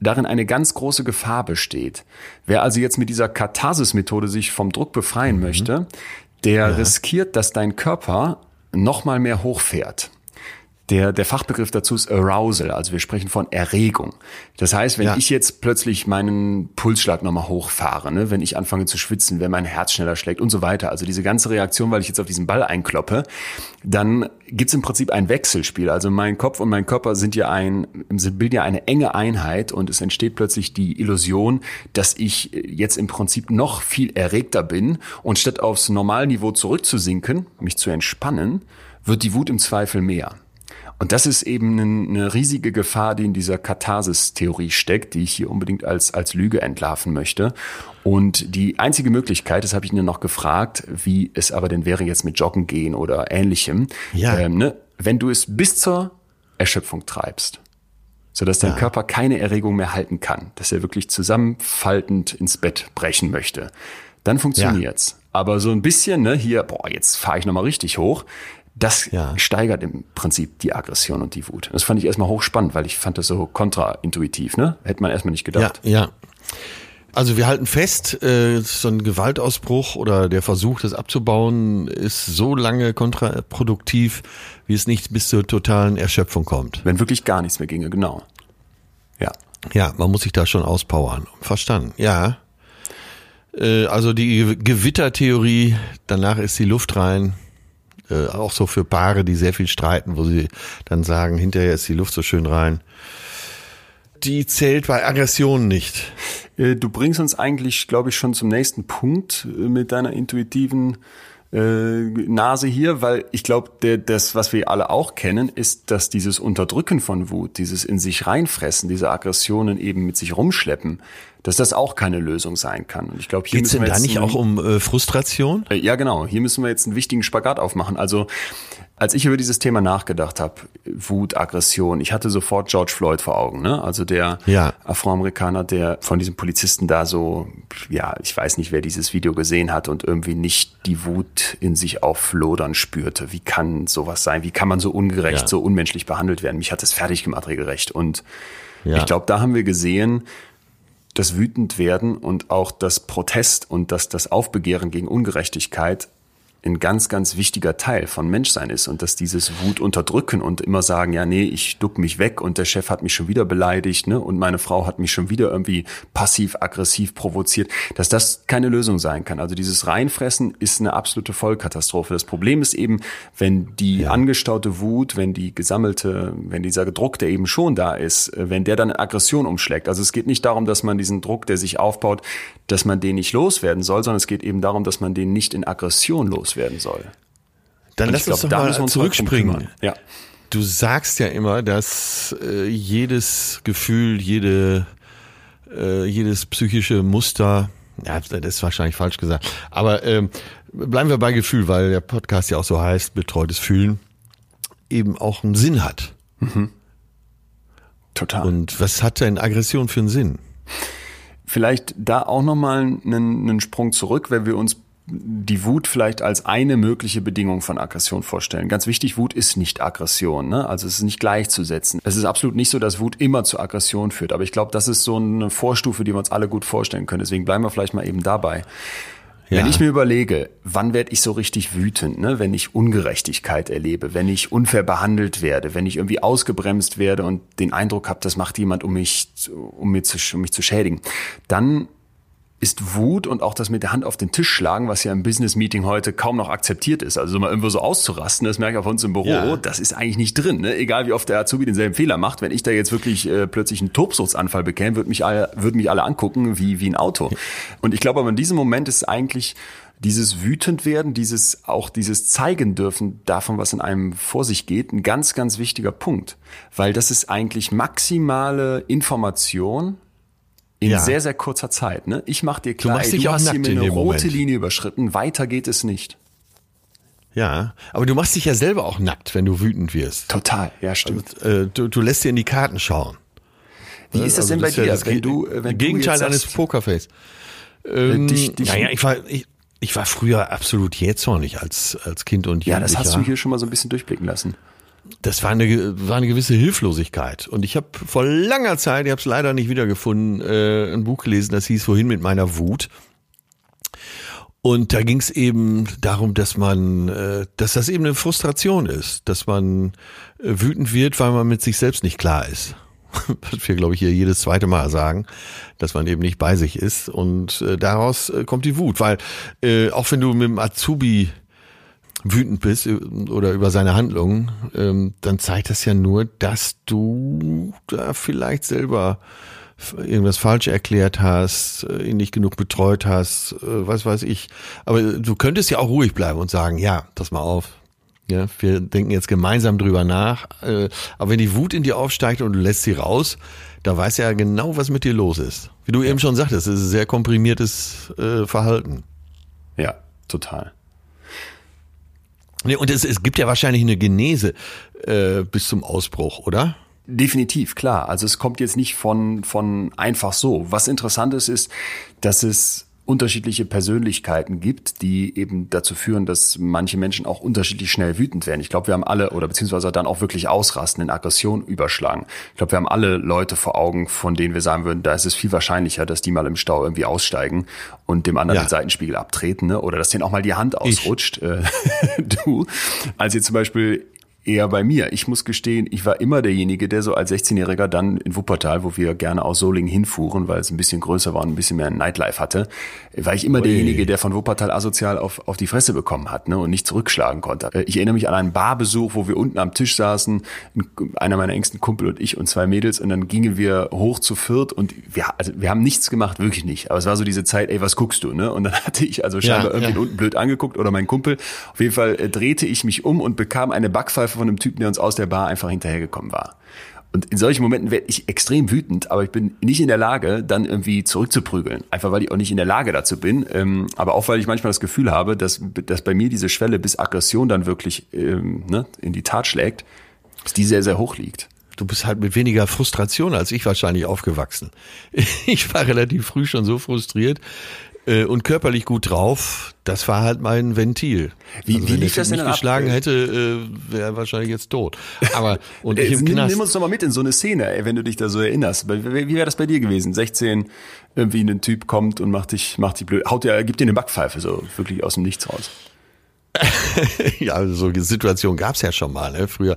darin eine ganz große Gefahr besteht. Wer also jetzt mit dieser Katharsis-Methode sich vom Druck befreien möchte, der riskiert, dass dein Körper noch mal mehr hochfährt. Der, der Fachbegriff dazu ist Arousal, also wir sprechen von Erregung. Das heißt, wenn Ja. ich jetzt plötzlich meinen Pulsschlag nochmal hochfahre, ne, wenn ich anfange zu schwitzen, wenn mein Herz schneller schlägt und so weiter, also diese ganze Reaktion, weil ich jetzt auf diesen Ball einkloppe, dann gibt's im Prinzip ein Wechselspiel. Also mein Kopf und mein Körper sind ja ein, sind bilden ja eine enge Einheit und es entsteht plötzlich die Illusion, dass ich jetzt im Prinzip noch viel erregter bin und statt aufs Normalniveau zurückzusinken, mich zu entspannen, wird die Wut im Zweifel mehr. Und das ist eben eine, riesige Gefahr, die in dieser Katharsis-Theorie steckt, die ich hier unbedingt als, als Lüge entlarven möchte. Und die einzige Möglichkeit, das habe ich ihn noch gefragt, wie es aber denn wäre jetzt mit Joggen gehen oder ähnlichem, Ja. ähm, ne, wenn du es bis zur Erschöpfung treibst, sodass dein Körper keine Erregung mehr halten kann, dass er wirklich zusammenfaltend ins Bett brechen möchte, dann funktioniert's. Aber so ein bisschen, ne, hier, boah, jetzt fahre ich nochmal richtig hoch, das Ja. steigert im Prinzip die Aggression und die Wut. Das fand ich erstmal hochspannend, weil ich fand das so kontraintuitiv, ne? Hätte man erstmal nicht Ja, gedacht. ja. Also wir halten fest, äh, so ein Gewaltausbruch oder der Versuch, das abzubauen, ist so lange kontraproduktiv, wie es nicht bis zur totalen Erschöpfung kommt. Wenn wirklich gar nichts mehr ginge, genau. Ja. Ja, man muss sich da schon auspowern. Verstanden. Ja. Äh, also die Gewittertheorie, danach ist die Luft rein. Äh, auch so für Paare, die sehr viel streiten, wo sie dann sagen, hinterher ist die Luft so schön rein. Die zählt bei Aggressionen nicht. Äh, Du bringst uns eigentlich, glaube ich, schon zum nächsten Punkt äh, mit deiner intuitiven äh, Nase hier, weil ich glaube, das, was wir alle auch kennen, ist, dass dieses Unterdrücken von Wut, dieses in sich reinfressen, diese Aggressionen eben mit sich rumschleppen, dass das auch keine Lösung sein kann. Und ich glaube, hier Geht's denn da nicht einen- auch um äh, Frustration? Äh, Ja, genau. Hier müssen wir jetzt einen wichtigen Spagat aufmachen. Also Als ich über dieses Thema nachgedacht habe, Wut, Aggression, ich hatte sofort George Floyd vor Augen, ne? Also der Ja. Afroamerikaner, der von diesem Polizisten da so, ja, ich weiß nicht, wer dieses Video gesehen hat und irgendwie nicht die Wut in sich auflodern spürte. Wie kann sowas sein? Wie kann man so ungerecht, Ja. so unmenschlich behandelt werden? Mich hat das fertig gemacht, regelrecht. Und Ja. ich glaube, da haben wir gesehen, das wütend werden und auch das Protest und das, das Aufbegehren gegen Ungerechtigkeit ein ganz, ganz wichtiger Teil von Menschsein ist und dass dieses Wut unterdrücken und immer sagen, ja, nee, ich duck mich weg und der Chef hat mich schon wieder beleidigt, ne, und meine Frau hat mich schon wieder irgendwie passiv-aggressiv provoziert, dass das keine Lösung sein kann. Also dieses Reinfressen ist eine absolute Vollkatastrophe. Das Problem ist eben, wenn die angestaute Wut, wenn die gesammelte, wenn dieser Druck, der eben schon da ist, äh, wenn der dann in Aggression umschlägt. Also es geht nicht darum, dass man diesen Druck, der sich aufbaut, dass man den nicht loswerden soll, sondern es geht eben darum, dass man den nicht in Aggression loswerden soll. Dann Und lass uns glaub, doch mal zurückspringen. Ja. Du sagst ja immer, dass äh, jedes Gefühl, jede, äh, jedes psychische Muster, ja, das ist wahrscheinlich falsch gesagt, aber ähm, bleiben wir bei Gefühl, weil der Podcast ja auch so heißt, betreutes Fühlen, eben auch einen Sinn hat. Total. Und was hat denn Aggression für einen Sinn? Vielleicht da auch nochmal einen, einen Sprung zurück, wenn wir uns die Wut vielleicht als eine mögliche Bedingung von Aggression vorstellen. Ganz wichtig, Wut ist nicht Aggression, ne? also es ist nicht gleichzusetzen. Es ist absolut nicht so, dass Wut immer zu Aggression führt, aber ich glaube, das ist so eine Vorstufe, die wir uns alle gut vorstellen können. Deswegen bleiben wir vielleicht mal eben dabei. Ja. Wenn ich mir überlege, wann werde ich so richtig wütend, ne? wenn ich Ungerechtigkeit erlebe, wenn ich unfair behandelt werde, wenn ich irgendwie ausgebremst werde und den Eindruck habe, das macht jemand, um mich, um, mir zu, um mich zu schädigen, dann ist Wut und auch das mit der Hand auf den Tisch schlagen, was ja im Business-Meeting heute kaum noch akzeptiert ist. Also mal irgendwo so auszurasten, das merke ich auch bei uns im Büro, Ja. das ist eigentlich nicht drin. Ne? Egal wie oft der Azubi denselben Fehler macht, wenn ich da jetzt wirklich äh, plötzlich einen Tobsuchtsanfall bekäme, würden mich alle, würden mich alle angucken wie, wie ein Auto. Und ich glaube aber in diesem Moment ist eigentlich dieses wütend werden, dieses auch dieses zeigen dürfen davon, was in einem vor sich geht, ein ganz, ganz wichtiger Punkt. Weil das ist eigentlich maximale Information in Ja. sehr, sehr kurzer Zeit. Ne? Ich mach dir klar, machst ey, du hast hier eine rote Moment. Linie überschritten, weiter geht es nicht. Ja, aber du machst dich ja selber auch nackt, wenn du wütend wirst. Total, ja, stimmt. Äh, du, du lässt dir in die Karten schauen. Wie ist das Also denn bei ja dir, das wenn du, äh, wenn Gegenteil du eines Pokerface. Ähm, dich- dich- naja, ich war, ich, ich war früher absolut jähzornig als, als Kind und ja, Jugendlicher. das hast du hier schon mal so ein bisschen durchblicken lassen. Das war eine, war eine gewisse Hilflosigkeit. Und ich habe vor langer Zeit, ich habe es leider nicht wiedergefunden, äh, ein Buch gelesen, das hieß Wohin mit meiner Wut. Und da ging es eben darum, dass man, äh, dass das eben eine Frustration ist, dass man äh, wütend wird, weil man mit sich selbst nicht klar ist. Was wir, glaube ich, hier jedes zweite Mal sagen, dass man eben nicht bei sich ist. Und äh, daraus äh, kommt die Wut, weil äh, auch wenn du mit dem Azubi wütend bist oder über seine Handlungen, ähm, dann zeigt das ja nur, dass du da vielleicht selber irgendwas falsch erklärt hast, äh, ihn nicht genug betreut hast, äh, was weiß ich. Aber du könntest ja auch ruhig bleiben und sagen, ja, pass mal auf. Ja, wir denken jetzt gemeinsam drüber nach. Äh, aber wenn die Wut in dir aufsteigt und du lässt sie raus, da weiß er ja genau, was mit dir los ist. Wie du eben schon sagtest, es ist ein sehr komprimiertes äh, Verhalten. Ja, total. Nee, und es, es gibt ja wahrscheinlich eine Genese äh, bis zum Ausbruch, oder? Definitiv, klar. Also es kommt jetzt nicht von, von einfach so. Was interessant ist, ist, dass es unterschiedliche Persönlichkeiten gibt, die eben dazu führen, dass manche Menschen auch unterschiedlich schnell wütend werden. Ich glaube, wir haben alle, oder beziehungsweise dann auch wirklich ausrasten, in Aggression überschlagen. Ich glaube, wir haben alle Leute vor Augen, von denen wir sagen würden, da ist es viel wahrscheinlicher, dass die mal im Stau irgendwie aussteigen und dem anderen Ja. den Seitenspiegel abtreten, ne? oder dass denen auch mal die Hand ausrutscht. Äh, du, als jetzt zum Beispiel eher bei mir. Ich muss gestehen, ich war immer derjenige, der so als 16-Jähriger dann in Wuppertal, wo wir gerne aus Solingen hinfuhren, weil es ein bisschen größer war und ein bisschen mehr Nightlife hatte, war ich immer Ui. derjenige, der von Wuppertal asozial auf, auf die Fresse bekommen hat ne, und nicht zurückschlagen konnte. Äh, Ich erinnere mich an einen Barbesuch, wo wir unten am Tisch saßen, ein- einer meiner engsten Kumpel und ich und zwei Mädels und dann gingen wir hoch zu viert und wir, also wir haben nichts gemacht, wirklich nicht. Aber es war so diese Zeit, ey, was guckst du? Ne? Und dann hatte ich also scheinbar Ja, irgendwie ja. unten blöd angeguckt oder mein Kumpel. Auf jeden Fall äh, drehte ich mich um und bekam eine Backpfeife von einem Typen, der uns aus der Bar einfach hinterhergekommen war. Und in solchen Momenten werde ich extrem wütend, aber ich bin nicht in der Lage, dann irgendwie zurückzuprügeln. Einfach weil ich auch nicht in der Lage dazu bin. Ähm, aber auch weil ich manchmal das Gefühl habe, dass, dass bei mir diese Schwelle bis Aggression dann wirklich ähm, ne, in die Tat schlägt, dass die sehr, sehr hoch liegt. Du bist halt mit weniger Frustration als ich wahrscheinlich aufgewachsen. Ich war relativ früh schon so frustriert, äh, und körperlich gut drauf, das war halt mein Ventil. Wie, also, wie lief das denn mich geschlagen ab? hätte, äh, wäre wahrscheinlich jetzt tot. Aber und ich im nimm, Knast. nimm uns doch mal mit in so eine Szene, ey, wenn du dich da so erinnerst. Wie, wie wäre das bei dir gewesen? 16, irgendwie ein Typ kommt und macht dich, macht dich blöd, haut dir, gibt dir eine Backpfeife so wirklich aus dem Nichts raus. ja, so Situationen gab's ja schon mal. Ne? Früher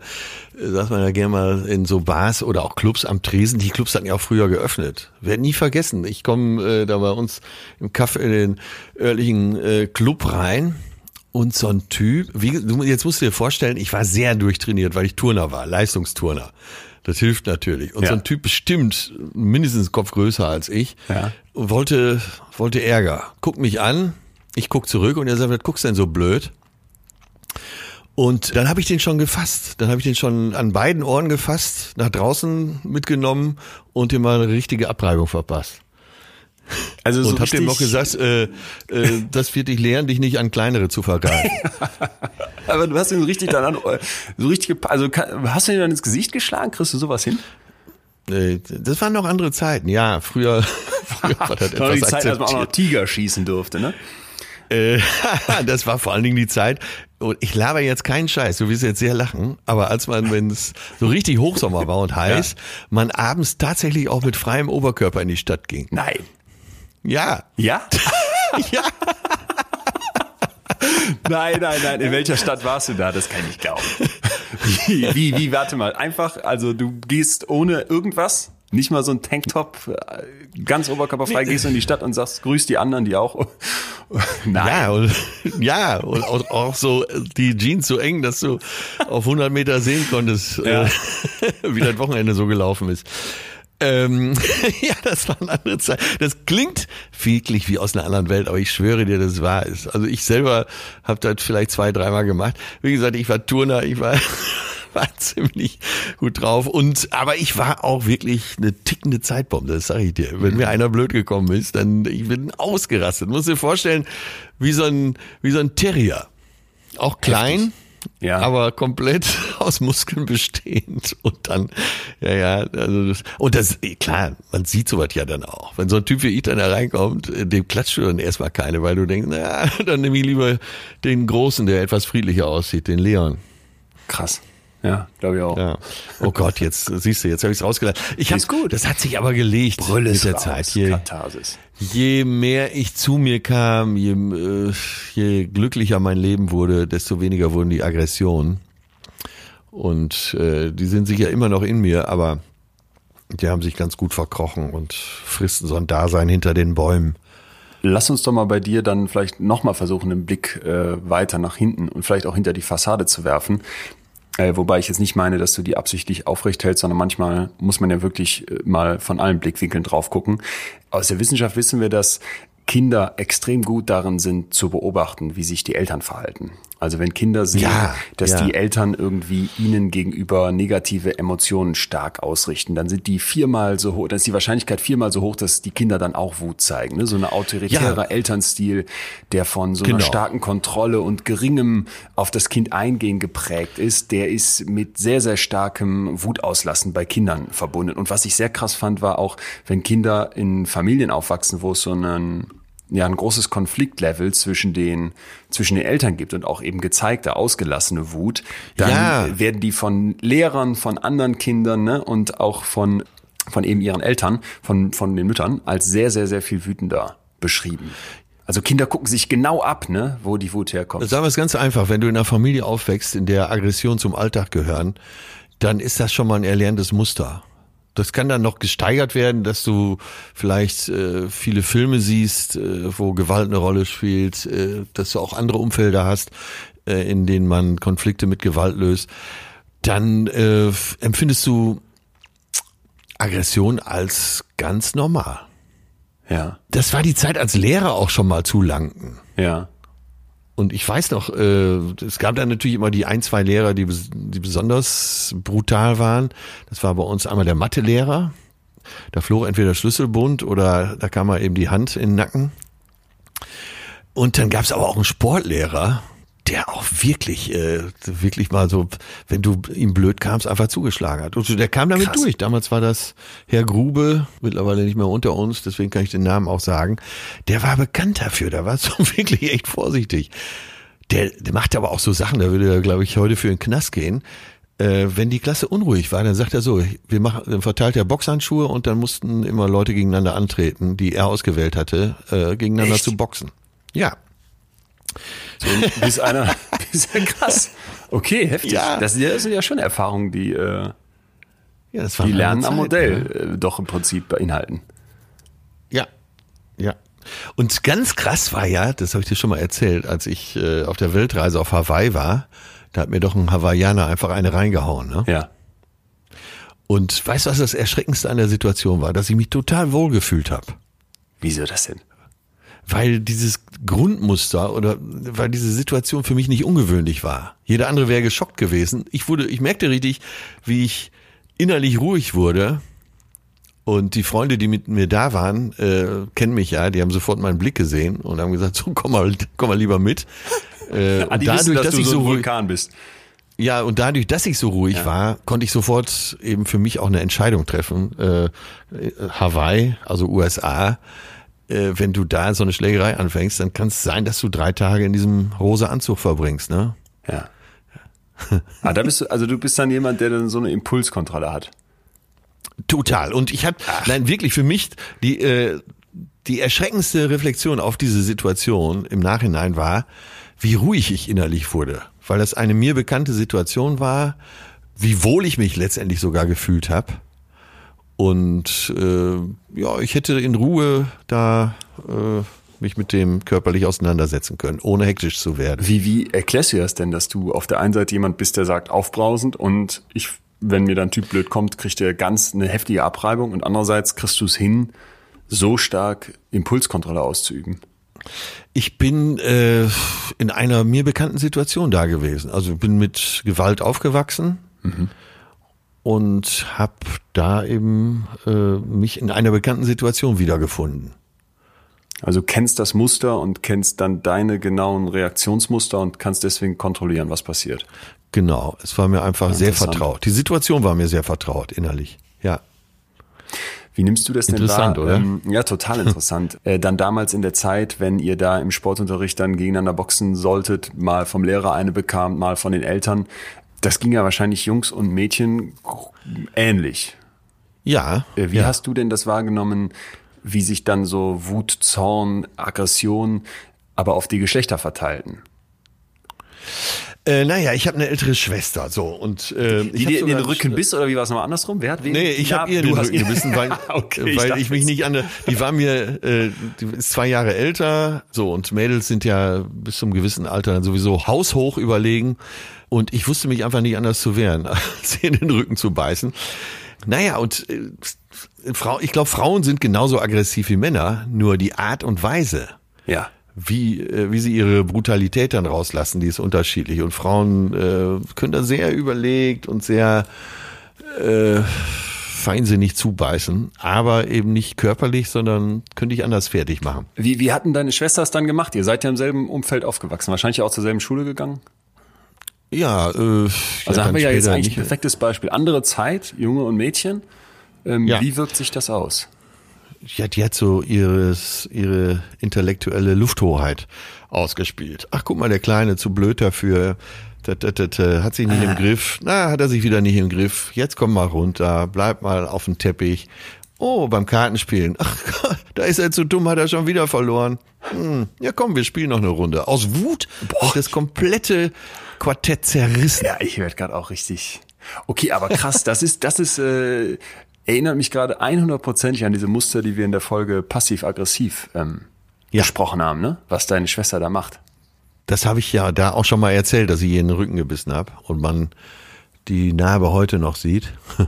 äh, saß man ja gerne mal in so Bars oder auch Clubs am Tresen. Die Clubs hatten ja auch früher geöffnet. Werd nie vergessen. Ich komme äh, da bei uns im Kaffee in den örtlichen äh, Club rein und so ein Typ, wie, du, jetzt musst du dir vorstellen, ich war sehr durchtrainiert, weil ich Turner war, Leistungsturner. Das hilft natürlich. Und ja. so ein Typ bestimmt mindestens Kopf größer als ich, ja. wollte, wollte Ärger. Guckt mich an, ich guck zurück und er sagt, was guckst denn so blöd? Und dann habe ich den schon gefasst. Dann habe ich den schon an beiden Ohren gefasst, nach draußen mitgenommen und ihm mal eine richtige Abreibung verpasst. Also so und hab dem noch gesagt, äh, äh, das wird dich lehren, dich nicht an kleinere zu vergreifen. Aber du hast ihn so richtig dann an, so richtig, also hast du ihn dann ins Gesicht geschlagen? Kriegst du sowas hin? Das waren noch andere Zeiten, ja. Früher, früher war das etwas die Zeit, als man auch noch Tiger schießen durfte, ne? Äh, das war vor allen Dingen die Zeit, ich laber jetzt keinen Scheiß, du wirst jetzt sehr lachen, aber als man, wenn es so richtig Hochsommer war und heiß, ja. man abends tatsächlich auch mit freiem Oberkörper in die Stadt ging. Nein. Ja. Ja? ja. nein, nein, nein. In welcher Stadt warst du da? Das kann ich glauben. Wie, wie, wie, warte mal. Einfach, also du gehst ohne irgendwas nicht mal so ein Tanktop, äh, ganz oberkörperfrei, gehst du in die Stadt und sagst, grüß die anderen, die auch. Nein. Ja, und, ja, und auch, auch so die Jeans so eng, dass du auf 100 Meter sehen konntest, ja. äh, wie das Wochenende so gelaufen ist. Ähm, ja, das war eine andere Zeit. Das klingt wirklich wie aus einer anderen Welt, aber ich schwöre dir, das wahr ist. Also ich selber habe das vielleicht zwei, dreimal gemacht. Wie gesagt, ich war Turner, ich war war ziemlich gut drauf. Und aber ich war auch wirklich eine tickende Zeitbombe, das sage ich dir. Wenn mir einer blöd gekommen ist, dann ich bin ausgerastet. Muss dir vorstellen, wie so ein wie so ein Terrier. Auch klein. Heftig. Ja. aber komplett aus Muskeln bestehend und dann, ja, ja, also das, und das, klar, man sieht sowas ja dann auch. Wenn so ein Typ wie ich dann da reinkommt, dem klatscht du dann erstmal keine, weil du denkst, na, dann nehme ich lieber den Großen, der etwas friedlicher aussieht, den Leon. Krass. Ja, glaube ich auch. Ja. Oh Gott, jetzt siehst du, jetzt habe ich es rausgelassen. Ich hab's gut. Das hat sich aber gelegt Brille mit der raus, Zeit. Je, je mehr ich zu mir kam, je, äh, je glücklicher mein Leben wurde, desto weniger wurden die Aggressionen. Und äh, die sind sicher immer noch in mir, aber die haben sich ganz gut verkrochen und fristen so ein Dasein hinter den Bäumen. Lass uns doch mal bei dir dann vielleicht nochmal versuchen, den Blick äh, weiter nach hinten und vielleicht auch hinter die Fassade zu werfen. Äh, wobei ich jetzt nicht meine, dass du die absichtlich aufrecht hältst, sondern manchmal muss man ja wirklich äh, mal von allen Blickwinkeln drauf gucken. Aus der Wissenschaft wissen wir, dass Kinder extrem gut darin sind zu beobachten, wie sich die Eltern verhalten. Also wenn Kinder sehen, ja, dass ja. die Eltern irgendwie ihnen gegenüber negative Emotionen stark ausrichten, dann sind die viermal so hoch, dann ist die Wahrscheinlichkeit viermal so hoch, dass die Kinder dann auch Wut zeigen. Ne? So ein autoritärer ja. Elternstil, der von so einer genau. starken Kontrolle und geringem auf das Kind eingehen geprägt ist, der ist mit sehr, sehr starkem Wutauslassen bei Kindern verbunden. Und was ich sehr krass fand, war auch, wenn Kinder in Familien aufwachsen, wo es so einen ja ein großes Konfliktlevel zwischen den zwischen den Eltern gibt und auch eben gezeigte ausgelassene Wut, dann ja. werden die von Lehrern, von anderen Kindern ne, und auch von von eben ihren Eltern, von von den Müttern als sehr sehr sehr viel wütender beschrieben. Also Kinder gucken sich genau ab, ne, wo die Wut herkommt. Sagen wir es ganz einfach, wenn du in einer Familie aufwächst, in der Aggression zum Alltag gehören, dann ist das schon mal ein erlerntes Muster. Das kann dann noch gesteigert werden, dass du vielleicht äh, viele Filme siehst, äh, wo Gewalt eine Rolle spielt, äh, dass du auch andere Umfelder hast, äh, in denen man Konflikte mit Gewalt löst. Dann äh, empfindest du Aggression als ganz normal. Ja. Das war die Zeit als Lehrer auch schon mal zu langten. Ja. Und ich weiß noch, äh, es gab dann natürlich immer die ein, zwei Lehrer, die, die besonders brutal waren. Das war bei uns einmal der Mathelehrer. Da flog entweder Schlüsselbund oder da kam mal eben die Hand in den Nacken. Und dann gab es aber auch einen Sportlehrer, der auch wirklich, äh, wirklich mal so, wenn du ihm blöd kamst, einfach zugeschlagen hat. Und der kam damit Krass. durch. Damals war das Herr Grube, mittlerweile nicht mehr unter uns, deswegen kann ich den Namen auch sagen. Der war bekannt dafür, da war so wirklich echt vorsichtig. Der, der macht aber auch so Sachen, da würde er, glaube ich, heute für den Knast gehen. Äh, wenn die Klasse unruhig war, dann sagt er so, wir machen, dann verteilt er Boxhandschuhe und dann mussten immer Leute gegeneinander antreten, die er ausgewählt hatte, äh, gegeneinander Echt? zu boxen. Ja. So, bis einer, bis krass. Okay, heftig. Ja. Das, das sind ja schon Erfahrungen, die, äh, Ja, das war die Lernen am Zeit, Modell ne? äh, doch im Prinzip beinhalten. Ja, ja. Und ganz krass war ja, das habe ich dir schon mal erzählt, als ich äh, auf der Weltreise auf Hawaii war, da hat mir doch ein Hawaiianer einfach eine reingehauen. Ne? Ja. Und weißt du, was das Erschreckendste an der Situation war? Dass ich mich total wohlgefühlt habe. Wieso das denn? Weil dieses Grundmuster oder weil diese Situation für mich nicht ungewöhnlich war. Jeder andere wäre geschockt gewesen. Ich wurde, ich merkte richtig, wie ich innerlich ruhig wurde. Und die Freunde, die mit mir da waren, äh, kennen mich ja, die haben sofort meinen Blick gesehen und haben gesagt, so komm mal, komm mal lieber mit. Äh, Ah, die und wissen, dadurch, dass, dass du ich so ein ruhig, Vulkan bist. ja, und dadurch, dass ich so ruhig war, konnte ich sofort eben für mich auch eine Entscheidung treffen. Äh, Hawaii, also USA, äh, wenn du da so eine Schlägerei anfängst, dann kann es sein, dass du drei Tage in diesem rosa Anzug verbringst, ne? Ja. ah, da bist du, also du bist dann jemand, der dann so eine Impulskontrolle hat. Total. Und ich habe, nein, wirklich für mich die äh, die erschreckendste Reflexion auf diese Situation im Nachhinein war, wie ruhig ich innerlich wurde, weil das eine mir bekannte Situation war, wie wohl ich mich letztendlich sogar gefühlt habe. Und äh, ja, ich hätte in Ruhe da äh, mich mit dem körperlich auseinandersetzen können, ohne hektisch zu werden. Wie, wie erklärst du das denn, dass du auf der einen Seite jemand bist, der sagt aufbrausend und ich, wenn mir dann ein Typ blöd kommt, kriegt der ganz eine heftige Abreibung und andererseits kriegst du es hin, so stark Impulskontrolle auszuüben? Ich bin äh, in einer mir bekannten Situation da gewesen. Also bin mit Gewalt aufgewachsen und habe da eben äh, mich in einer bekannten Situation wiedergefunden. Also kennst das Muster und kennst dann deine genauen Reaktionsmuster und kannst deswegen kontrollieren, was passiert. Genau, es war mir einfach sehr Interessant. vertraut. Die Situation war mir sehr vertraut innerlich. Ja. Wie nimmst du das denn Interessant, wahr? oder? Ähm, ja, total interessant. äh, dann damals in der Zeit, wenn ihr da im Sportunterricht dann gegeneinander boxen solltet, mal vom Lehrer eine bekamt, mal von den Eltern, das ging ja wahrscheinlich Jungs und Mädchen ähnlich. Ja. Äh, Wie ja. hast du denn das wahrgenommen, wie sich dann so Wut, Zorn, Aggression aber auf die Geschlechter verteilten? Äh, naja, ich habe eine ältere Schwester, so und äh, ich Die dir in den Rücken biss oder wie war es nochmal andersrum? Wer hat wen? Nee, ich Ja, habe ihr den Rücken gebissen, weil, okay, weil dachte ich mich nicht an der, die war mir, äh, die ist zwei Jahre älter, so und Mädels sind ja bis zum gewissen Alter dann sowieso haushoch überlegen und ich wusste mich einfach nicht anders zu wehren, als in den Rücken zu beißen. Naja, und äh, Frau, ich glaube, Frauen sind genauso aggressiv wie Männer, nur die Art und Weise, Ja. wie, äh, wie sie ihre Brutalität dann rauslassen, die ist unterschiedlich. Und Frauen äh, können da sehr überlegt und sehr äh, feinsinnig zubeißen, aber eben nicht körperlich, sondern können dich anders fertig machen. Wie, wie hatten deine Schwester es dann gemacht? Ihr seid ja im selben Umfeld aufgewachsen, wahrscheinlich auch zur selben Schule gegangen. Ja, äh, Also haben wir ja jetzt eigentlich ein perfektes Beispiel. Andere Zeit, Junge und Mädchen. Ähm, Ja. Wie wirkt sich das aus? Ja, die hat so ihres, ihre intellektuelle Lufthoheit ausgespielt. Ach, guck mal, der Kleine, zu blöd dafür. Dat, dat, dat, äh, hat sich nicht im Griff. Na, hat er sich wieder nicht im Griff. Jetzt komm mal runter, bleib mal auf dem Teppich. Oh, beim Kartenspielen. Ach, da ist er zu dumm, hat er schon wieder verloren. Hm, ja, komm, wir spielen noch eine Runde. Aus Wut ist das komplette Quartett zerrissen. Ja, ich werde gerade auch richtig. Okay, aber krass, das ist, das ist, äh, erinnert mich gerade 100%ig an diese Muster, die wir in der Folge passiv-aggressiv ähm, Ja. besprochen haben, ne? Was deine Schwester da macht. Das habe ich ja da auch schon mal erzählt, dass ich ihr in den Rücken gebissen habe und man die Narbe heute noch sieht.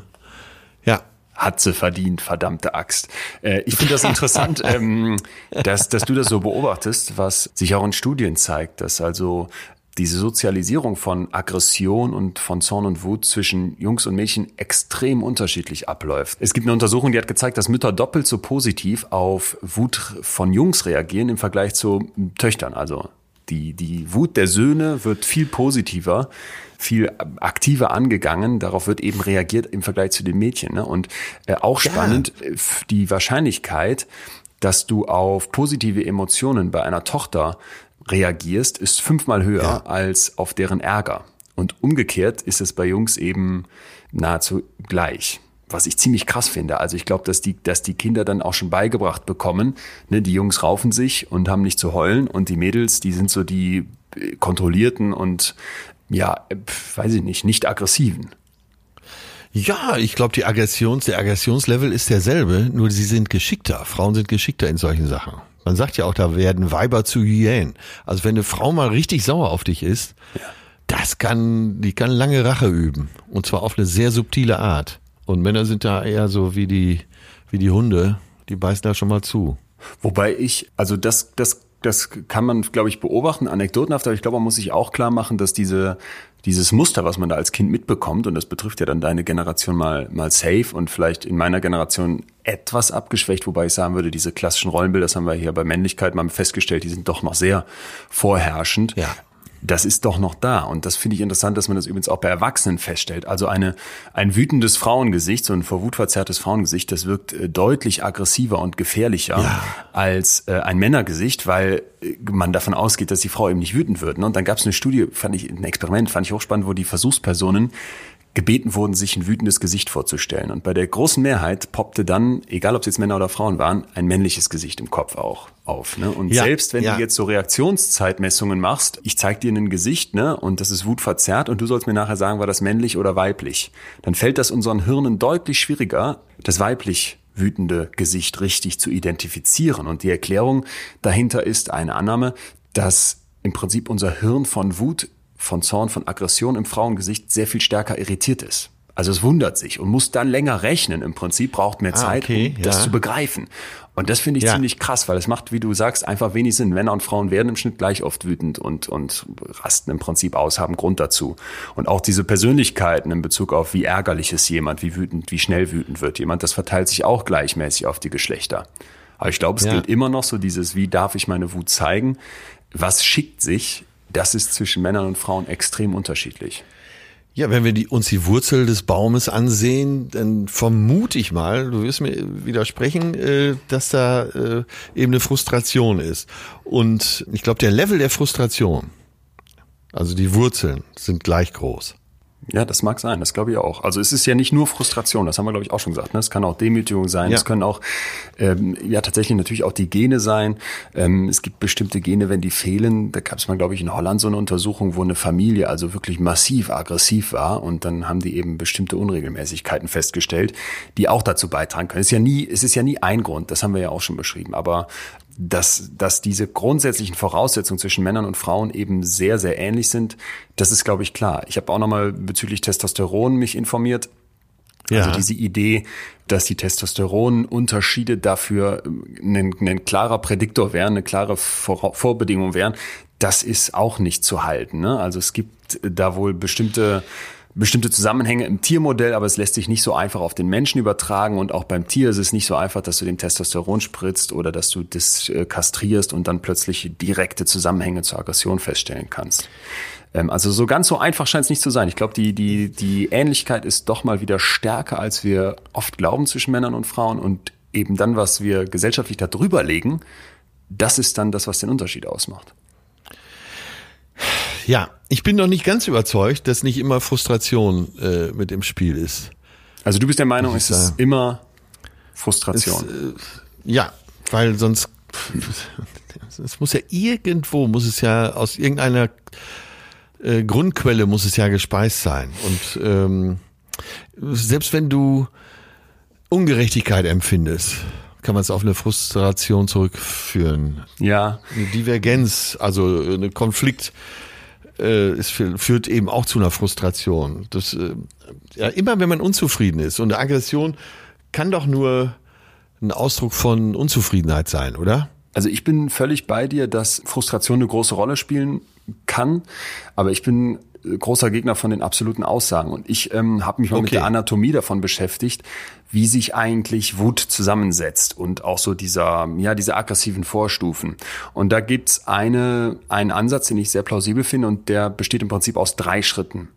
ja, hat sie verdient, verdammte Axt. Äh, ich finde das interessant, ähm, dass, dass du das so beobachtest, was sich auch in Studien zeigt, dass also diese Sozialisierung von Aggression und von Zorn und Wut zwischen Jungs und Mädchen extrem unterschiedlich abläuft. Es gibt eine Untersuchung, die hat gezeigt, dass Mütter doppelt so positiv auf Wut von Jungs reagieren im Vergleich zu Töchtern. Also die, die Wut der Söhne wird viel positiver, viel aktiver angegangen. Darauf wird eben reagiert im Vergleich zu den Mädchen. Ne? Und äh, auch spannend, ja. Äh, die Wahrscheinlichkeit, dass du auf positive Emotionen bei einer Tochter reagierst, ist fünfmal höher ja. als auf deren Ärger. Und umgekehrt ist es bei Jungs eben nahezu gleich. Was ich ziemlich krass finde. Also ich glaube, dass die, dass die Kinder dann auch schon beigebracht bekommen. Ne, die Jungs raufen sich und haben nicht zu heulen und die Mädels, die sind so die äh, kontrollierten und ja, weiß ich nicht, nicht aggressiven. Ja, ich glaube, die Aggressions, der Aggressionslevel ist derselbe, nur sie sind geschickter. Frauen sind geschickter in solchen Sachen. Man sagt ja auch, da werden Weiber zu Hyänen. Also wenn eine Frau mal richtig sauer auf dich ist, ja. das kann, die kann lange Rache üben. Und zwar auf eine sehr subtile Art. Und Männer sind da eher so wie die, wie die Hunde, die beißen da schon mal zu. Wobei ich, also das, das das kann man, glaube ich, beobachten, anekdotenhaft, aber ich glaube, man muss sich auch klar machen, dass diese, dieses Muster, was man da als Kind mitbekommt, und das betrifft ja dann deine Generation mal, mal safe und vielleicht in meiner Generation etwas abgeschwächt, wobei ich sagen würde, diese klassischen Rollenbilder, das haben wir hier bei Männlichkeit mal festgestellt, die sind doch noch sehr vorherrschend. Ja das ist doch noch da. Und das finde ich interessant, dass man das übrigens auch bei Erwachsenen feststellt. Also eine, ein wütendes Frauengesicht, so ein vor Wut verzerrtes Frauengesicht, das wirkt äh, deutlich aggressiver und gefährlicher ja. als äh, ein Männergesicht, weil äh, man davon ausgeht, dass die Frau eben nicht wütend wird. Ne? Und dann gab es eine Studie, fand ich, ein Experiment, fand ich hochspannend, wo die Versuchspersonen gebeten wurden, sich ein wütendes Gesicht vorzustellen. Und bei der großen Mehrheit poppte dann, egal ob es jetzt Männer oder Frauen waren, ein männliches Gesicht im Kopf auch auf. Ne? Und ja, selbst wenn ja. du jetzt so Reaktionszeitmessungen machst, ich zeig dir ein Gesicht, ne, und das ist wutverzerrt und du sollst mir nachher sagen, war das männlich oder weiblich, dann fällt das unseren Hirnen deutlich schwieriger, das weiblich wütende Gesicht richtig zu identifizieren. Und die Erklärung dahinter ist eine Annahme, dass im Prinzip unser Hirn von Wut von Zorn, von Aggression im Frauengesicht sehr viel stärker irritiert ist. Also es wundert sich und muss dann länger rechnen. Im Prinzip braucht mehr ah, Zeit, okay, um das zu begreifen. Und das finde ich ja. ziemlich krass, weil es macht, wie du sagst, einfach wenig Sinn. Männer und Frauen werden im Schnitt gleich oft wütend und, und rasten im Prinzip aus, haben Grund dazu. Und auch diese Persönlichkeiten in Bezug auf, wie ärgerlich ist jemand, wie wütend, wie schnell wütend wird jemand, das verteilt sich auch gleichmäßig auf die Geschlechter. Aber ich glaube, es ja. gilt immer noch so dieses, wie darf ich meine Wut zeigen? Was schickt sich das ist zwischen Männern und Frauen extrem unterschiedlich. Ja, wenn wir die, uns die Wurzel des Baumes ansehen, dann vermute ich mal, du wirst mir widersprechen, äh, dass da äh, eben eine Frustration ist. Und ich glaube, der Level der Frustration, also die Wurzeln, sind gleich groß. Ja, das mag sein, das glaube ich auch. Also es ist ja nicht nur Frustration, das haben wir, glaube ich, auch schon gesagt. Ne? Es kann auch Demütigung sein, ja. es können auch ähm, ja tatsächlich natürlich auch die Gene sein. Ähm, es gibt bestimmte Gene, wenn die fehlen. Da gab es mal, glaube ich, in Holland so eine Untersuchung, wo eine Familie also wirklich massiv aggressiv war und dann haben die eben bestimmte Unregelmäßigkeiten festgestellt, die auch dazu beitragen können. Es ist ja nie, es ist ja nie ein Grund, das haben wir ja auch schon beschrieben. Aber dass, dass diese grundsätzlichen Voraussetzungen zwischen Männern und Frauen eben sehr, sehr ähnlich sind, das ist, glaube ich, klar. Ich habe auch nochmal bezüglich Testosteron mich informiert. Ja. Also diese Idee, dass die Testosteronunterschiede dafür ein, ein klarer Prädiktor wären, eine klare Vor Vorbedingung wären, das ist auch nicht zu halten. Ne? Also es gibt da wohl bestimmte bestimmte Zusammenhänge im Tiermodell, aber es lässt sich nicht so einfach auf den Menschen übertragen und auch beim Tier ist es nicht so einfach, dass du dem Testosteron spritzt oder dass du das äh, kastrierst und dann plötzlich direkte Zusammenhänge zur Aggression feststellen kannst. Ähm, also so ganz so einfach scheint es nicht zu sein. Ich glaube, die, die, die Ähnlichkeit ist doch mal wieder stärker, als wir oft glauben zwischen Männern und Frauen und eben dann, was wir gesellschaftlich da drüber legen, das ist dann das, was den Unterschied ausmacht. Ja, ich bin noch nicht ganz überzeugt, dass nicht immer Frustration äh, mit im Spiel ist. Also du bist der Meinung, es ist immer Frustration. Es, äh, ja, weil sonst es muss ja irgendwo muss es ja aus irgendeiner äh, Grundquelle muss es ja gespeist sein und ähm, selbst wenn du Ungerechtigkeit empfindest, kann man es auf eine Frustration zurückführen. Ja. Eine Divergenz, also eine Konflikt äh, es führt eben auch zu einer Frustration. Das, äh, ja, immer wenn man unzufrieden ist und Aggression kann doch nur ein Ausdruck von Unzufriedenheit sein, oder? Also ich bin völlig bei dir, dass Frustration eine große Rolle spielen kann, aber ich bin großer Gegner von den absoluten Aussagen. Und ich ähm, habe mich mal okay. mit der Anatomie davon beschäftigt, wie sich eigentlich Wut zusammensetzt und auch so dieser, ja, diese aggressiven Vorstufen. Und da gibt's eine, einen Ansatz, den ich sehr plausibel finde und der besteht im Prinzip aus drei Schritten.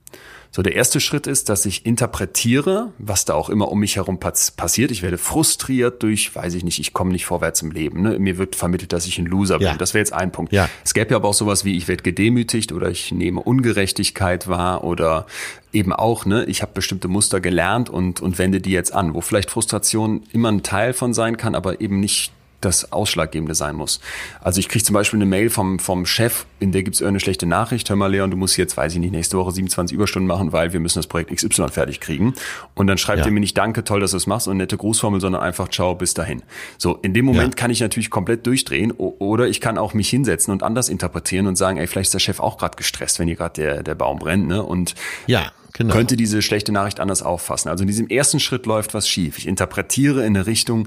So, der erste Schritt ist, dass ich interpretiere, was da auch immer um mich herum passiert. Ich werde frustriert durch, weiß ich nicht, ich komme nicht vorwärts im Leben. Ne? Mir wird vermittelt, dass ich ein Loser ja. bin. Das wäre jetzt ein Punkt. Ja. Es gäbe ja aber auch sowas wie, ich werde gedemütigt oder ich nehme Ungerechtigkeit wahr oder eben auch, ne, ich habe bestimmte Muster gelernt und, und wende die jetzt an, wo vielleicht Frustration immer ein Teil von sein kann, aber eben nicht das Ausschlaggebende sein muss. Also ich kriege zum Beispiel eine Mail vom, vom Chef, in der gibt es irgendeine schlechte Nachricht, hör mal Leon, du musst jetzt, weiß ich nicht, nächste Woche 27 Überstunden machen, weil wir müssen das Projekt XY fertig kriegen. Und dann schreibt ja. er mir nicht, danke, toll, dass du es machst und nette Grußformel, sondern einfach, ciao, bis dahin. So, in dem Moment ja. kann ich natürlich komplett durchdrehen oder ich kann auch mich hinsetzen und anders interpretieren und sagen, ey, vielleicht ist der Chef auch gerade gestresst, wenn hier gerade der, der Baum brennt, ne? Und ja. Genau. könnte diese schlechte Nachricht anders auffassen. Also in diesem ersten Schritt läuft was schief. Ich interpretiere in eine Richtung,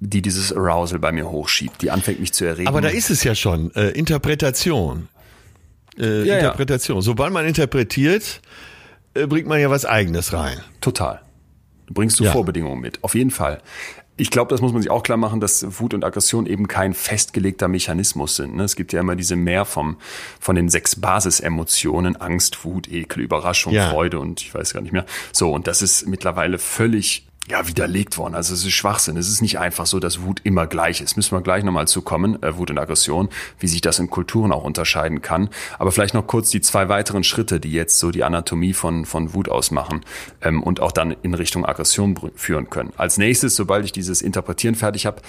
die dieses Arousal bei mir hochschiebt, die anfängt mich zu erregen. Aber da ist es ja schon, äh, Interpretation. Äh, ja, Interpretation. Ja. Sobald man interpretiert, äh, bringt man ja was Eigenes rein. Total. Du bringst du ja. Vorbedingungen mit, auf jeden Fall. Ich glaube, das muss man sich auch klar machen, dass Wut und Aggression eben kein festgelegter Mechanismus sind. Ne? Es gibt ja immer diese mehr vom, von den sechs Basisemotionen, Angst, Wut, Ekel, Überraschung, ja. Freude und ich weiß gar nicht mehr. So, und das ist mittlerweile völlig ja, widerlegt worden. Also es ist Schwachsinn. Es ist nicht einfach so, dass Wut immer gleich ist. Müssen wir gleich nochmal zukommen, äh, Wut und Aggression, wie sich das in Kulturen auch unterscheiden kann. Aber vielleicht noch kurz die zwei weiteren Schritte, die jetzt so die Anatomie von, von Wut ausmachen ähm, und auch dann in Richtung Aggression führen können. Als nächstes, sobald ich dieses Interpretieren fertig habe,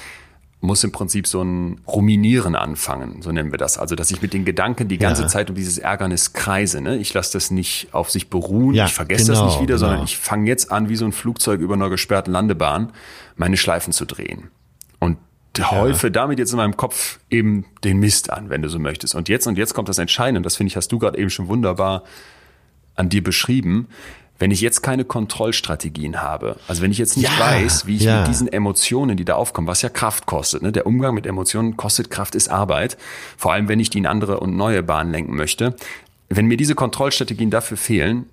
muss im Prinzip so ein Ruminieren anfangen, so nennen wir das. Also, dass ich mit den Gedanken die ganze ja. Zeit um dieses Ärgernis kreise. Ne? Ich lasse das nicht auf sich beruhen, ja, ich vergesse genau, das nicht wieder, genau. sondern ich fange jetzt an, wie so ein Flugzeug über einer gesperrten Landebahn, meine Schleifen zu drehen. Und ja. häufe damit jetzt in meinem Kopf eben den Mist an, wenn du so möchtest. Und jetzt und jetzt kommt das Entscheidende, das finde ich, hast du gerade eben schon wunderbar an dir beschrieben. Wenn ich jetzt keine Kontrollstrategien habe, also wenn ich jetzt nicht ja, weiß, wie ich ja. mit diesen Emotionen, die da aufkommen, was ja Kraft kostet, ne? der Umgang mit Emotionen kostet Kraft, ist Arbeit, vor allem wenn ich die in andere und neue Bahnen lenken möchte. Wenn mir diese Kontrollstrategien dafür fehlen,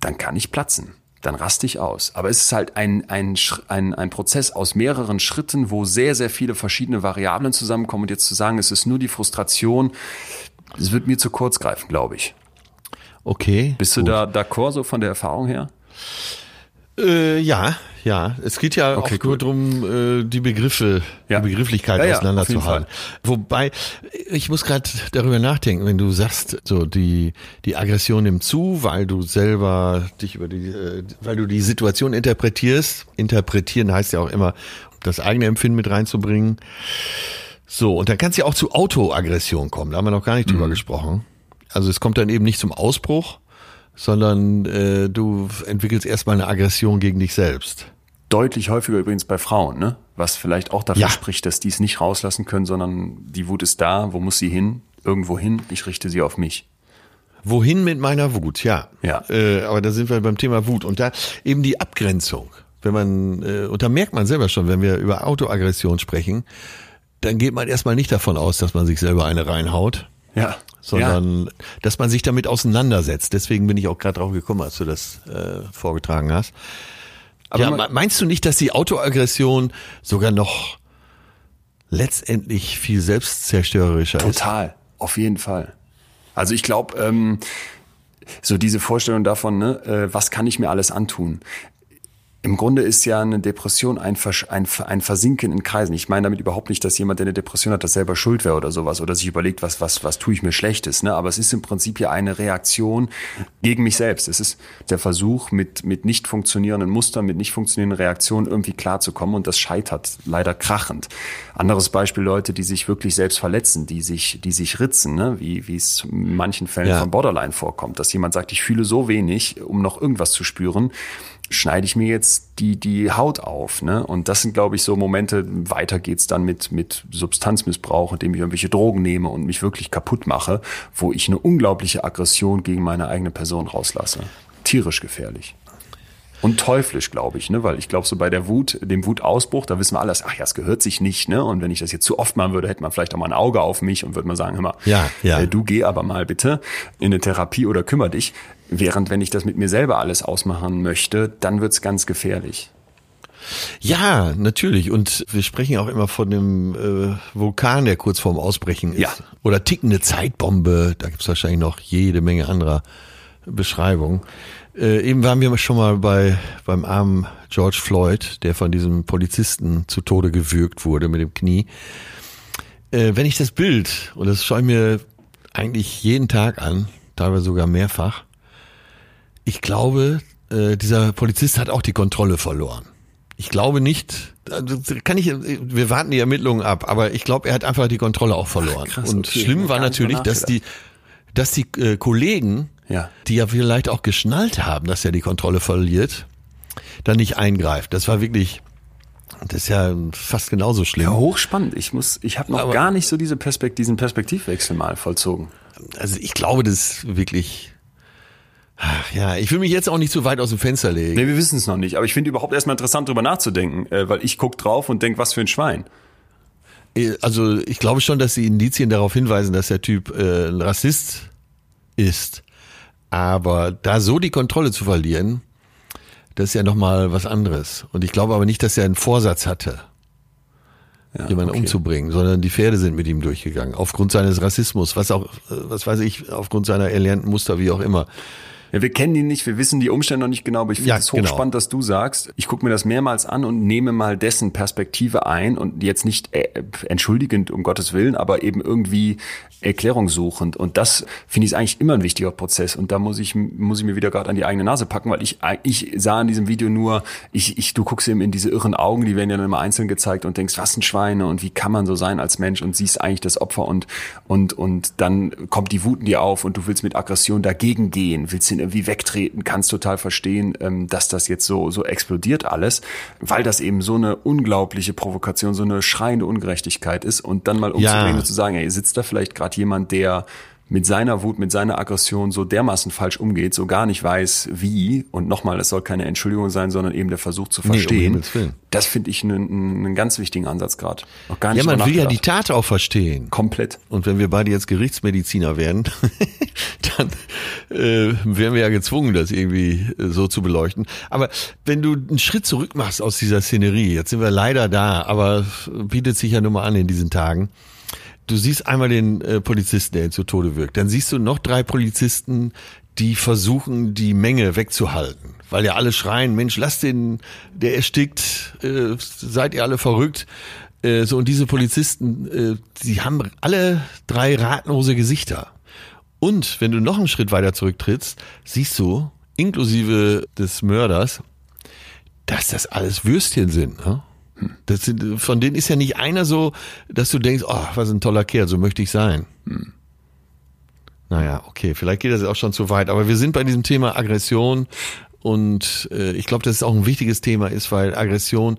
dann kann ich platzen dann raste ich aus. Aber es ist halt ein, ein, ein, ein Prozess aus mehreren Schritten, wo sehr, sehr viele verschiedene Variablen zusammenkommen. Und jetzt zu sagen, es ist nur die Frustration, das wird mir zu kurz greifen, glaube ich. Okay. Bist gut. du da d'accord so von der Erfahrung her? Äh, ja, ja. Es geht ja okay, auch nur darum, äh, die Begriffe, ja. die Begrifflichkeit ja, auseinanderzuhalten. Wobei, ich muss gerade darüber nachdenken, wenn du sagst, so die, die Aggression nimmt zu, weil du selber dich über die, äh, weil du die Situation interpretierst. Interpretieren heißt ja auch immer, das eigene Empfinden mit reinzubringen. So, und dann kann es ja auch zu Autoaggression kommen. Da haben wir noch gar nicht mhm. drüber gesprochen. Also es kommt dann eben nicht zum Ausbruch, sondern äh, du entwickelst erstmal eine Aggression gegen dich selbst. Deutlich häufiger übrigens bei Frauen, ne? Was vielleicht auch dafür ja. spricht, dass die es nicht rauslassen können, sondern die Wut ist da, wo muss sie hin? Irgendwo hin, ich richte sie auf mich. Wohin mit meiner Wut, ja. Ja. Äh, aber da sind wir beim Thema Wut. Und da eben die Abgrenzung. Wenn man, äh, und da merkt man selber schon, wenn wir über Autoaggression sprechen, dann geht man erstmal nicht davon aus, dass man sich selber eine reinhaut. Ja sondern ja. dass man sich damit auseinandersetzt. Deswegen bin ich auch gerade drauf gekommen, als du das äh, vorgetragen hast. Aber ja, meinst du nicht, dass die Autoaggression sogar noch letztendlich viel selbstzerstörerischer Total, ist? Total, auf jeden Fall. Also ich glaube, ähm, so diese Vorstellung davon, ne, äh, was kann ich mir alles antun? Im Grunde ist ja eine Depression ein, ein, ein Versinken in Kreisen. Ich meine damit überhaupt nicht, dass jemand, der eine Depression hat, das selber schuld wäre oder sowas oder sich überlegt, was, was, was tue ich mir Schlechtes. Ne? Aber es ist im Prinzip ja eine Reaktion gegen mich selbst. Es ist der Versuch, mit, mit nicht funktionierenden Mustern, mit nicht funktionierenden Reaktionen irgendwie klarzukommen und das scheitert leider krachend. Anderes Beispiel, Leute, die sich wirklich selbst verletzen, die sich, die sich ritzen, ne? wie, wie es in manchen Fällen ja. von Borderline vorkommt, dass jemand sagt, ich fühle so wenig, um noch irgendwas zu spüren schneide ich mir jetzt die, die Haut auf. Ne? Und das sind, glaube ich, so Momente, weiter geht's dann mit, mit Substanzmissbrauch, indem ich irgendwelche Drogen nehme und mich wirklich kaputt mache, wo ich eine unglaubliche Aggression gegen meine eigene Person rauslasse. Tierisch gefährlich. Und teuflisch, glaube ich, ne? Weil ich glaube, so bei der Wut, dem Wutausbruch, da wissen wir alles, ach ja, es gehört sich nicht, ne? Und wenn ich das jetzt zu oft machen würde, hätte man vielleicht auch mal ein Auge auf mich und würde mal sagen, hör mal, Ja, ja. Äh, du geh aber mal bitte in eine Therapie oder kümmere dich. Während wenn ich das mit mir selber alles ausmachen möchte, dann wird's ganz gefährlich. Ja, natürlich. Und wir sprechen auch immer von dem äh, Vulkan, der kurz vorm Ausbrechen ist. Ja. Oder tickende Zeitbombe. Da gibt's wahrscheinlich noch jede Menge anderer Beschreibungen. Äh, eben waren wir schon mal bei beim armen George Floyd, der von diesem Polizisten zu Tode gewürgt wurde mit dem Knie. Äh, wenn ich das Bild, und das schaue ich mir eigentlich jeden Tag an, teilweise sogar mehrfach, ich glaube, äh, dieser Polizist hat auch die Kontrolle verloren. Ich glaube nicht, also kann ich, wir warten die Ermittlungen ab, aber ich glaube, er hat einfach die Kontrolle auch verloren. krass, Und okay, schlimm war natürlich, dass die, dass die äh, Kollegen, Ja. die ja vielleicht auch geschnallt haben, dass er die Kontrolle verliert, dann nicht eingreift. Das war wirklich, das ist ja fast genauso schlimm. Ja, hochspannend. Ich muss, ich habe noch Aber- gar nicht so diese Perspekt diesen Perspektivwechsel mal vollzogen. Also ich glaube, das ist wirklich, ach ja, ich will mich jetzt auch nicht zu weit aus dem Fenster legen. Nee, wir wissen es noch nicht. Aber ich finde überhaupt erstmal interessant, drüber nachzudenken, äh, weil ich guck drauf und denk, was für ein Schwein. Also ich glaube schon, dass die Indizien darauf hinweisen, dass der Typ äh, ein Rassist ist. Aber da so die Kontrolle zu verlieren, das ist ja nochmal was anderes. Und ich glaube aber nicht, dass er einen Vorsatz hatte, Ja, jemanden okay. umzubringen, sondern die Pferde sind mit ihm durchgegangen. Aufgrund seines Rassismus, was auch, äh, was weiß ich, aufgrund seiner erlernten Muster, wie auch immer. Ja, wir kennen ihn nicht, wir wissen die Umstände noch nicht genau, aber ich finde Ja, es genau. hochspannend, dass du sagst, ich gucke mir das mehrmals an und nehme mal dessen Perspektive ein und jetzt nicht äh, entschuldigend, um Gottes Willen, aber eben irgendwie erklärungssuchend. Und das finde ich eigentlich immer ein wichtiger Prozess. Und da muss ich, muss ich mir wieder gerade an die eigene Nase packen, weil ich, ich sah in diesem Video nur, ich, ich, du guckst eben in diese irren Augen, die werden ja dann immer einzeln gezeigt und denkst, was ein Schweine und wie kann man so sein als Mensch und siehst eigentlich das Opfer und, und, und dann kommt die Wut in dir auf und du willst mit Aggression dagegen gehen, willst ihn irgendwie wegtreten, kannst total verstehen, ähm, dass das jetzt so, so explodiert alles, weil das eben so eine unglaubliche Provokation, so eine schreiende Ungerechtigkeit ist und dann mal umzudrehen und zu sagen, ey, sitzt da vielleicht gerade jemand, der mit seiner Wut, mit seiner Aggression so dermaßen falsch umgeht, so gar nicht weiß, wie. Und nochmal, es soll keine Entschuldigung sein, sondern eben der Versuch zu um verstehen. Himmels Willen. das finde ich einen, einen ganz wichtigen Ansatz gerade. Gar Ja, man will ja die. Tat auch verstehen. komplett. Und wenn wir beide jetzt Gerichtsmediziner wären, dann äh, wären wir ja gezwungen, das irgendwie äh, so zu beleuchten. Aber wenn du einen Schritt zurück machst aus dieser Szenerie, jetzt sind wir leider da, aber bietet sich ja nur mal an in diesen Tagen. Du siehst einmal den äh, Polizisten, der ihn zu Tode wirkt. Dann siehst du noch drei Polizisten, die versuchen, die Menge wegzuhalten. Weil ja alle schreien, Mensch, lass den, der erstickt, äh, seid ihr alle verrückt. Äh, so, und diese Polizisten, äh, die haben alle drei ratlose Gesichter. Und wenn du noch einen Schritt weiter zurücktrittst, siehst du, inklusive des Mörders, dass das alles Würstchen sind. Ne? Das sind, von denen ist ja nicht einer so, dass du denkst, oh, was ein toller Kerl, so möchte ich sein. Naja, okay, vielleicht geht das auch schon zu weit, aber wir sind bei diesem Thema Aggression und äh, ich glaube, dass es auch ein wichtiges Thema ist, weil Aggression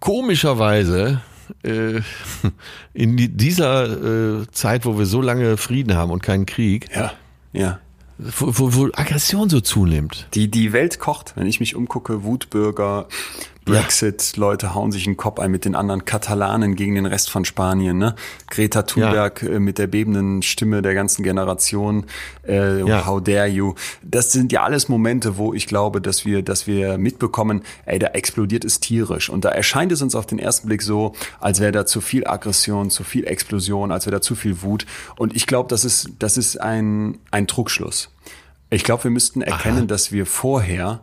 komischerweise äh, in die, dieser äh, Zeit, wo wir so lange Frieden haben und keinen Krieg, Ja, ja. wo, wo, wo Aggression so zunimmt. Die, die Welt kocht, wenn ich mich umgucke, Wutbürger, Brexit, Leute hauen sich den Kopf ein mit den anderen Katalanen gegen den Rest von Spanien, ne? Greta Thunberg äh, mit der bebenden Stimme der ganzen Generation, äh, Ja. how dare you. Das sind ja alles Momente, wo ich glaube, dass wir, dass wir mitbekommen, ey, da explodiert es tierisch. Und da erscheint es uns auf den ersten Blick so, als wäre da zu viel Aggression, zu viel Explosion, als wäre da zu viel Wut. Und ich glaube, das ist, das ist ein, ein Trugschluss. Ich glaube, wir müssten erkennen, dass wir vorher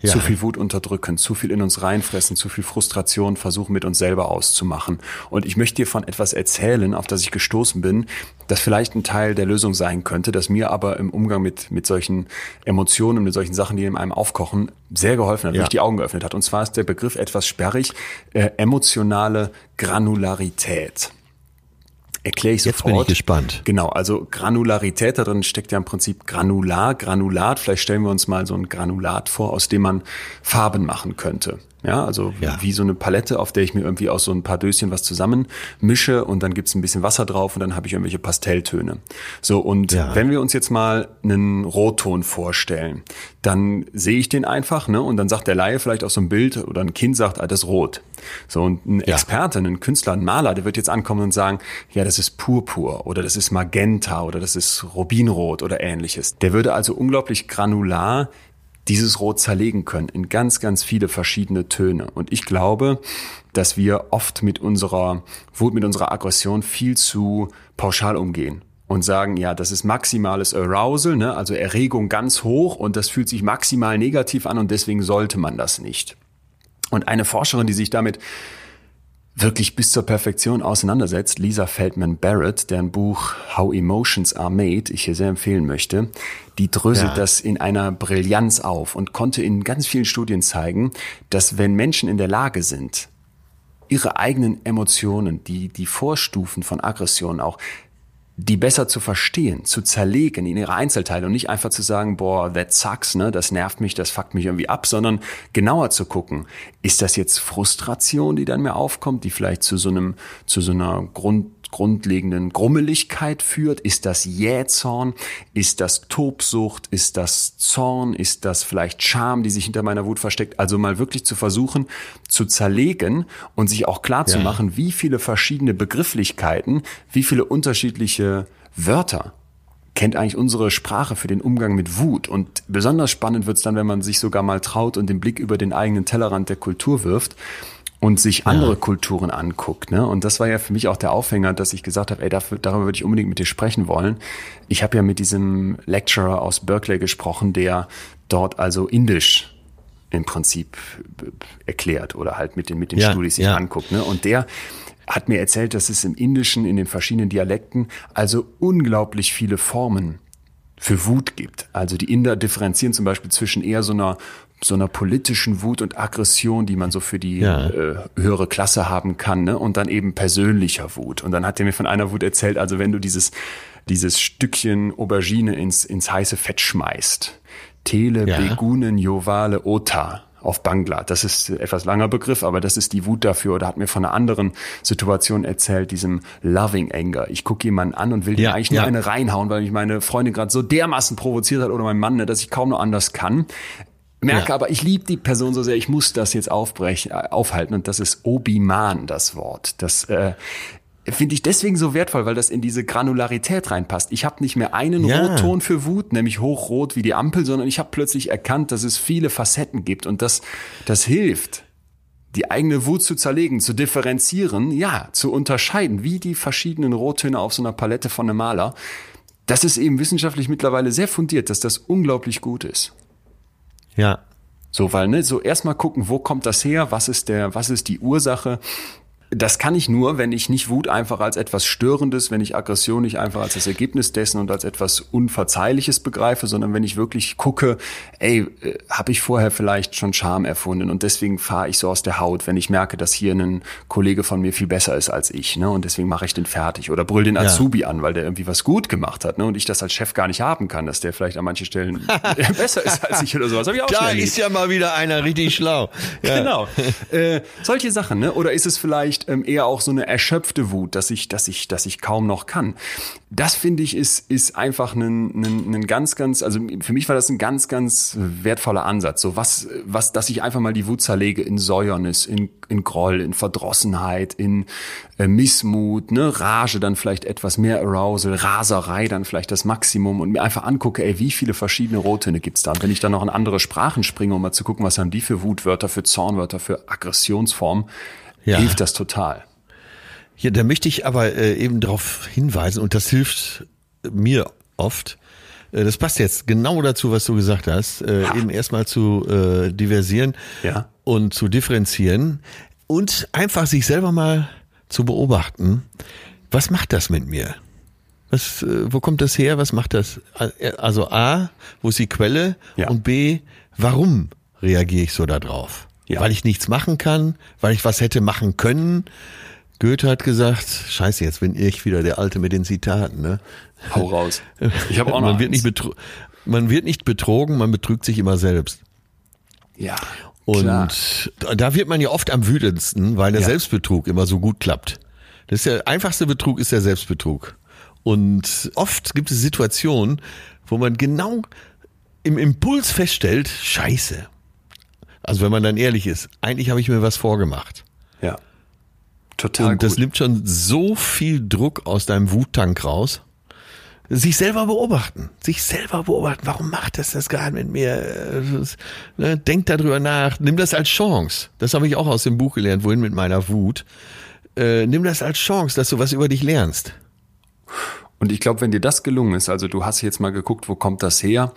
Ja. zu viel Wut unterdrücken, zu viel in uns reinfressen, zu viel Frustration versuchen mit uns selber auszumachen. Und ich möchte dir von etwas erzählen, auf das ich gestoßen bin, das vielleicht ein Teil der Lösung sein könnte, das mir aber im Umgang mit, mit solchen Emotionen, mit solchen Sachen, die in einem aufkochen, sehr geholfen hat, Ja. mich die Augen geöffnet hat. Und zwar ist der Begriff etwas sperrig, äh, emotionale Granularität. Erkläre ich Jetzt sofort. bin ich gespannt. Genau, also Granularität, da drin steckt ja im Prinzip Granular, Granulat. Vielleicht stellen wir uns mal so ein Granulat vor, aus dem man Farben machen könnte. Ja, also Ja. wie so eine Palette, auf der ich mir irgendwie aus so ein paar Döschen was zusammen mische und dann gibt's ein bisschen Wasser drauf und dann habe ich irgendwelche Pastelltöne. So, und Ja. wenn wir uns jetzt mal einen Rotton vorstellen, dann sehe ich den einfach, ne? Und dann sagt der Laie vielleicht auf so ein Bild oder ein Kind sagt, ah, das ist rot. So, und ein Ja. Experte, ein Künstler, ein Maler, der wird jetzt ankommen und sagen, ja, das ist Purpur oder das ist Magenta oder das ist Rubinrot oder ähnliches. Der würde also unglaublich granular dieses Rot zerlegen können in ganz, ganz viele verschiedene Töne. Und ich glaube, dass wir oft mit unserer Wut, mit unserer Aggression viel zu pauschal umgehen und sagen, ja, das ist maximales Arousal, ne? also Erregung ganz hoch und das fühlt sich maximal negativ an und deswegen sollte man das nicht. Und eine Forscherin, die sich damit wirklich bis zur Perfektion auseinandersetzt, Lisa Feldman Barrett, deren Buch How Emotions Are Made, ich hier sehr empfehlen möchte, die dröselt Ja. das in einer Brillanz auf und konnte in ganz vielen Studien zeigen, dass wenn Menschen in der Lage sind, ihre eigenen Emotionen, die, die Vorstufen von Aggression auch, die besser zu verstehen, zu zerlegen in ihre Einzelteile und nicht einfach zu sagen, boah, that sucks, ne, das nervt mich, das fuckt mich irgendwie ab, sondern genauer zu gucken, ist das jetzt Frustration, die dann mir aufkommt, die vielleicht zu so einem, zu so einer Grund, grundlegenden Grummeligkeit führt? Ist das Jähzorn? Ist das Tobsucht? Ist das Zorn? Ist das vielleicht Scham, die sich hinter meiner Wut versteckt? Also mal wirklich zu versuchen, zu zerlegen und sich auch klar zu Ja. machen, wie viele verschiedene Begrifflichkeiten, wie viele unterschiedliche Wörter kennt eigentlich unsere Sprache für den Umgang mit Wut. Und besonders spannend wird's dann, wenn man sich sogar mal traut und den Blick über den eigenen Tellerrand der Kultur wirft und sich andere Kulturen anguckt. Ne? Und das war ja für mich auch der Aufhänger, dass ich gesagt habe, ey, dafür, darüber würde ich unbedingt mit dir sprechen wollen. Ich habe ja mit diesem Lecturer aus Berkeley gesprochen, der dort also Indisch im Prinzip erklärt oder halt mit den, mit den Ja, Studis sich ja. anguckt. Ne? Und der hat mir erzählt, dass es im Indischen, in den verschiedenen Dialekten, also unglaublich viele Formen für Wut gibt. Also die Inder differenzieren zum Beispiel zwischen eher so einer so einer politischen Wut und Aggression, die man so für die Ja. äh, höhere Klasse haben kann, ne? und dann eben persönlicher Wut. Und dann hat er mir von einer Wut erzählt, also wenn du dieses dieses Stückchen Aubergine ins ins heiße Fett schmeißt, Tele Ja. Begunen Jovale Ota auf Bangla. Das ist etwas langer Begriff, aber das ist die Wut dafür. Oder hat mir von einer anderen Situation erzählt, diesem Loving Anger. Ich gucke jemanden an und will dir Ja, eigentlich nur ja. eine reinhauen, weil mich meine Freundin gerade so dermaßen provoziert hat oder mein Mann, ne, dass ich kaum noch anders kann. Merke Ja. aber, ich liebe die Person so sehr, ich muss das jetzt aufbrechen, äh, aufhalten. Und das ist Obi-Man, das Wort. Das äh, finde ich deswegen so wertvoll, weil das in diese Granularität reinpasst. Ich habe nicht mehr einen Ja. Rotton für Wut, nämlich hochrot wie die Ampel, sondern ich habe plötzlich erkannt, dass es viele Facetten gibt und das, das hilft die eigene Wut zu zerlegen, zu differenzieren, ja, zu unterscheiden, wie die verschiedenen Rottöne auf so einer Palette von einem Maler. Das ist eben wissenschaftlich mittlerweile sehr fundiert, dass das unglaublich gut ist. Ja. So, weil, ne, so erstmal gucken, wo kommt das her, was ist der, was ist die Ursache? Das kann ich nur, wenn ich nicht Wut einfach als etwas Störendes, wenn ich Aggression nicht einfach als das Ergebnis dessen und als etwas Unverzeihliches begreife, sondern wenn ich wirklich gucke, ey, äh, habe ich vorher vielleicht schon Scham erfunden und deswegen fahre ich so aus der Haut, wenn ich merke, dass hier ein Kollege von mir viel besser ist als ich, ne, und deswegen mache ich den fertig oder brüll den Azubi an, weil der irgendwie was gut gemacht hat, ne, und ich das als Chef gar nicht haben kann, dass der vielleicht an manchen Stellen besser ist als ich oder sowas. Hab ich auch Da ist ja mal wieder einer richtig schlau. Ja. Genau. Äh, solche Sachen, ne? Oder ist es vielleicht ähm, eher auch so eine erschöpfte Wut, dass ich, dass ich, dass ich kaum noch kann? Das finde ich ist, ist einfach ein, ein, ein ganz, ganz, also für mich war das ein ganz, ganz wertvoller Ansatz. So was, was, dass ich einfach mal die Wut zerlege in Säuernis, in, in Groll, in Verdrossenheit, in äh, Missmut, ne, Rage, dann vielleicht etwas mehr Arousal, Raserei, dann vielleicht das Maximum und mir einfach angucke, ey, wie viele verschiedene Rottöne gibt's da? Und wenn ich dann noch in andere Sprachen springe, um mal zu gucken, was haben die für Wutwörter, für Zornwörter, für Aggressionsformen, Ja. hilft das total. Ja, da möchte ich aber äh, eben darauf hinweisen, und das hilft mir oft. Äh, das passt jetzt genau dazu, was du gesagt hast. Äh, eben erstmal zu äh, diversieren Ja. und zu differenzieren und einfach sich selber mal zu beobachten, was macht das mit mir? Was, äh, wo kommt das her? Was macht das? Also A, wo ist die Quelle? Ja. Und B, warum reagiere ich so darauf? Ja. Weil ich nichts machen kann, weil ich was hätte machen können. Goethe hat gesagt, scheiße, jetzt bin ich wieder der Alte mit den Zitaten, ne? Hau raus. Ich habe auch noch man wird, nicht man wird nicht betrogen, man betrügt sich immer selbst. Ja. Und Klar. da wird man ja oft am wütendsten, weil der Ja. Selbstbetrug immer so gut klappt. Das ist der einfachste Betrug ist der Selbstbetrug. Und oft gibt es Situationen, wo man genau im Impuls feststellt, scheiße. Also wenn man dann ehrlich ist, eigentlich habe ich mir was vorgemacht. Ja. Total Und das gut. nimmt schon so viel Druck aus deinem Wuttank raus. Sich selber beobachten, sich selber beobachten. Warum macht das das gerade mit mir? Äh, Ne? Denk darüber nach. Nimm das als Chance. Das habe ich auch aus dem Buch gelernt. Wohin mit meiner Wut? Äh, nimm das als Chance, dass du was über dich lernst. Und ich glaube, wenn dir das gelungen ist, also du hast jetzt mal geguckt, wo kommt das her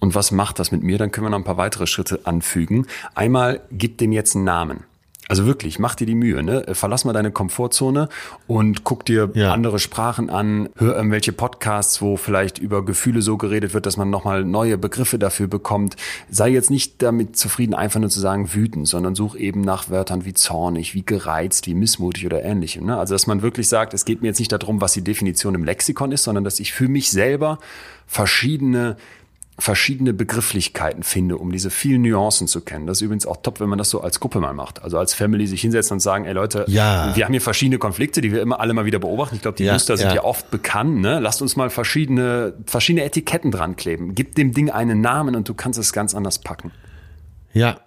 und was macht das mit mir, dann können wir noch ein paar weitere Schritte anfügen. Einmal, gib dem jetzt einen Namen. Also wirklich, mach dir die Mühe, ne? Verlass mal deine Komfortzone und guck dir Ja. andere Sprachen an, hör irgendwelche Podcasts, wo vielleicht über Gefühle so geredet wird, dass man nochmal neue Begriffe dafür bekommt. Sei jetzt nicht damit zufrieden, einfach nur zu sagen wütend, sondern such eben nach Wörtern wie zornig, wie gereizt, wie missmutig oder ähnlichem. Ne? Also dass man wirklich sagt, es geht mir jetzt nicht darum, was die Definition im Lexikon ist, sondern dass ich für mich selber verschiedene verschiedene Begrifflichkeiten finde, um diese vielen Nuancen zu kennen. Das ist übrigens auch top, wenn man das so als Gruppe mal macht. Also als Family sich hinsetzt und sagen, ey Leute, Ja. wir haben hier verschiedene Konflikte, die wir immer alle mal wieder beobachten. Ich glaube, die Ja, Muster sind ja. ja oft bekannt. Ne? Lasst uns mal verschiedene, verschiedene Etiketten dran kleben. Gib dem Ding einen Namen und du kannst es ganz anders packen. Ja.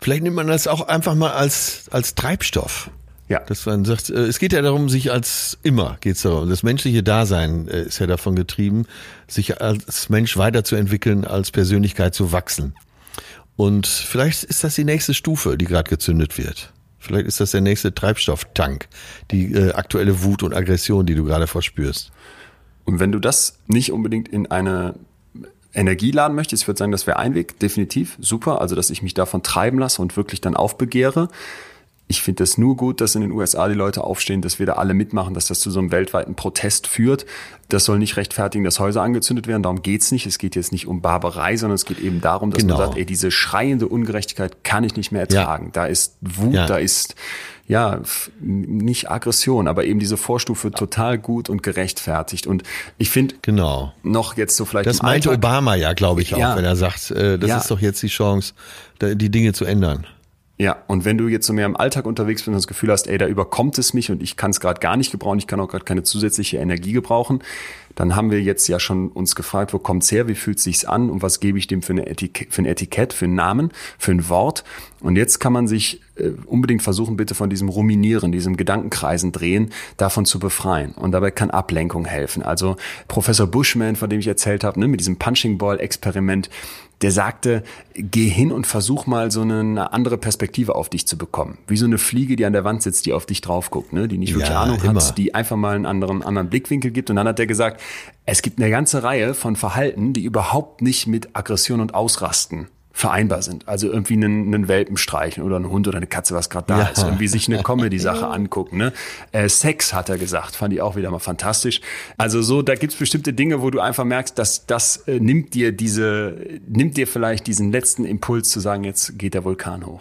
Vielleicht nimmt man das auch einfach mal als, als Treibstoff. Ja. Dass man sagt, äh, es geht ja darum, sich als immer geht's darum. Das menschliche Dasein äh, ist ja davon getrieben, sich als Mensch weiterzuentwickeln, als Persönlichkeit zu wachsen. Und vielleicht ist das die nächste Stufe, die gerade gezündet wird. Vielleicht ist das der nächste Treibstofftank, die äh, aktuelle Wut und Aggression, die du gerade verspürst. Und wenn du das nicht unbedingt in eine Energie laden möchtest, ich würde sagen, das wäre ein Weg, definitiv, super. Also, dass ich mich davon treiben lasse und wirklich dann aufbegehre. Ich finde es nur gut, dass in den USA die Leute aufstehen, dass wir da alle mitmachen, dass das zu so einem weltweiten Protest führt. Das soll nicht rechtfertigen, dass Häuser angezündet werden. Darum geht's nicht. Es geht jetzt nicht um Barbarei, sondern es geht eben darum, dass Genau. man sagt, ey, diese schreiende Ungerechtigkeit kann ich nicht mehr Ja. ertragen. Da ist Wut, Ja. da ist ja nicht Aggression, aber eben diese Vorstufe total gut und gerechtfertigt. Und ich finde Genau. noch jetzt so vielleicht Das meinte Alltag- Obama ja, glaube ich, auch, Ja. wenn er sagt, äh, das Ja. ist doch jetzt die Chance, die Dinge zu ändern. Ja, und wenn du jetzt so mehr im Alltag unterwegs bist und das Gefühl hast, ey, da überkommt es mich und ich kann es gerade gar nicht gebrauchen, ich kann auch gerade keine zusätzliche Energie gebrauchen, dann haben wir jetzt ja schon uns gefragt, wo kommt's her, wie fühlt sich's an und was gebe ich dem für, eine Etik für ein Etikett, für einen Namen, für ein Wort. Und jetzt kann man sich äh, unbedingt versuchen, bitte von diesem Ruminieren, diesem Gedankenkreisen drehen, davon zu befreien. Und dabei kann Ablenkung helfen. Also Professor Bushman, von dem ich erzählt habe, ne, mit diesem Punching Ball Experiment, der sagte, geh hin und versuch mal so eine, eine andere Perspektive auf dich zu bekommen. Wie so eine Fliege, die an der Wand sitzt, die auf dich drauf guckt, ne? die nicht wirklich Ja, Ahnung immer. hat, die einfach mal einen anderen, anderen Blickwinkel gibt. Und dann hat er gesagt, es gibt eine ganze Reihe von Verhalten, die überhaupt nicht mit Aggression und Ausrasten vereinbar sind. Also irgendwie einen, einen Welpen streichen oder einen Hund oder eine Katze, was gerade da Ja. ist. Irgendwie sich eine Comedy-Sache angucken. Ne? Äh, Sex hat er gesagt, fand ich auch wieder mal fantastisch. Also so, da gibt's bestimmte Dinge, wo du einfach merkst, dass das äh, nimmt dir diese, nimmt dir vielleicht diesen letzten Impuls zu sagen, jetzt geht der Vulkan hoch.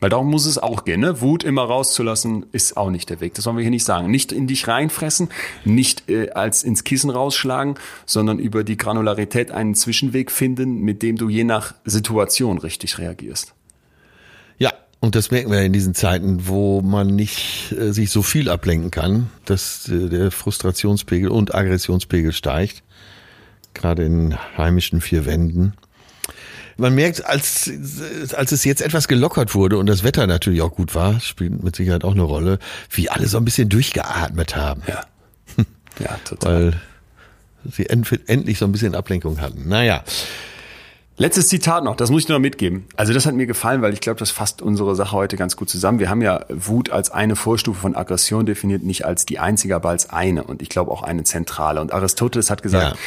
Weil darum muss es auch gehen, ne? Wut immer rauszulassen, ist auch nicht der Weg. Das wollen wir hier nicht sagen. Nicht in dich reinfressen, nicht äh, als ins Kissen rausschlagen, sondern über die Granularität einen Zwischenweg finden, mit dem du je nach Situation richtig reagierst. Ja, und das merken wir in diesen Zeiten, wo man nicht äh, sich so viel ablenken kann, dass äh, der Frustrationspegel und Aggressionspegel steigt, gerade in heimischen vier Wänden. Man merkt, als, als es jetzt etwas gelockert wurde und das Wetter natürlich auch gut war, spielt mit Sicherheit auch eine Rolle, wie alle so ein bisschen durchgeatmet haben, Ja. Ja, total. weil sie end, endlich so ein bisschen Ablenkung hatten. Naja, Letztes Zitat noch, das muss ich nur noch mitgeben. Also das hat mir gefallen, weil ich glaube, das fasst unsere Sache heute ganz gut zusammen. Wir haben ja Wut als eine Vorstufe von Aggression definiert, nicht als die einzige, aber als eine. Und ich glaube auch eine zentrale. Und Aristoteles hat gesagt, Ja.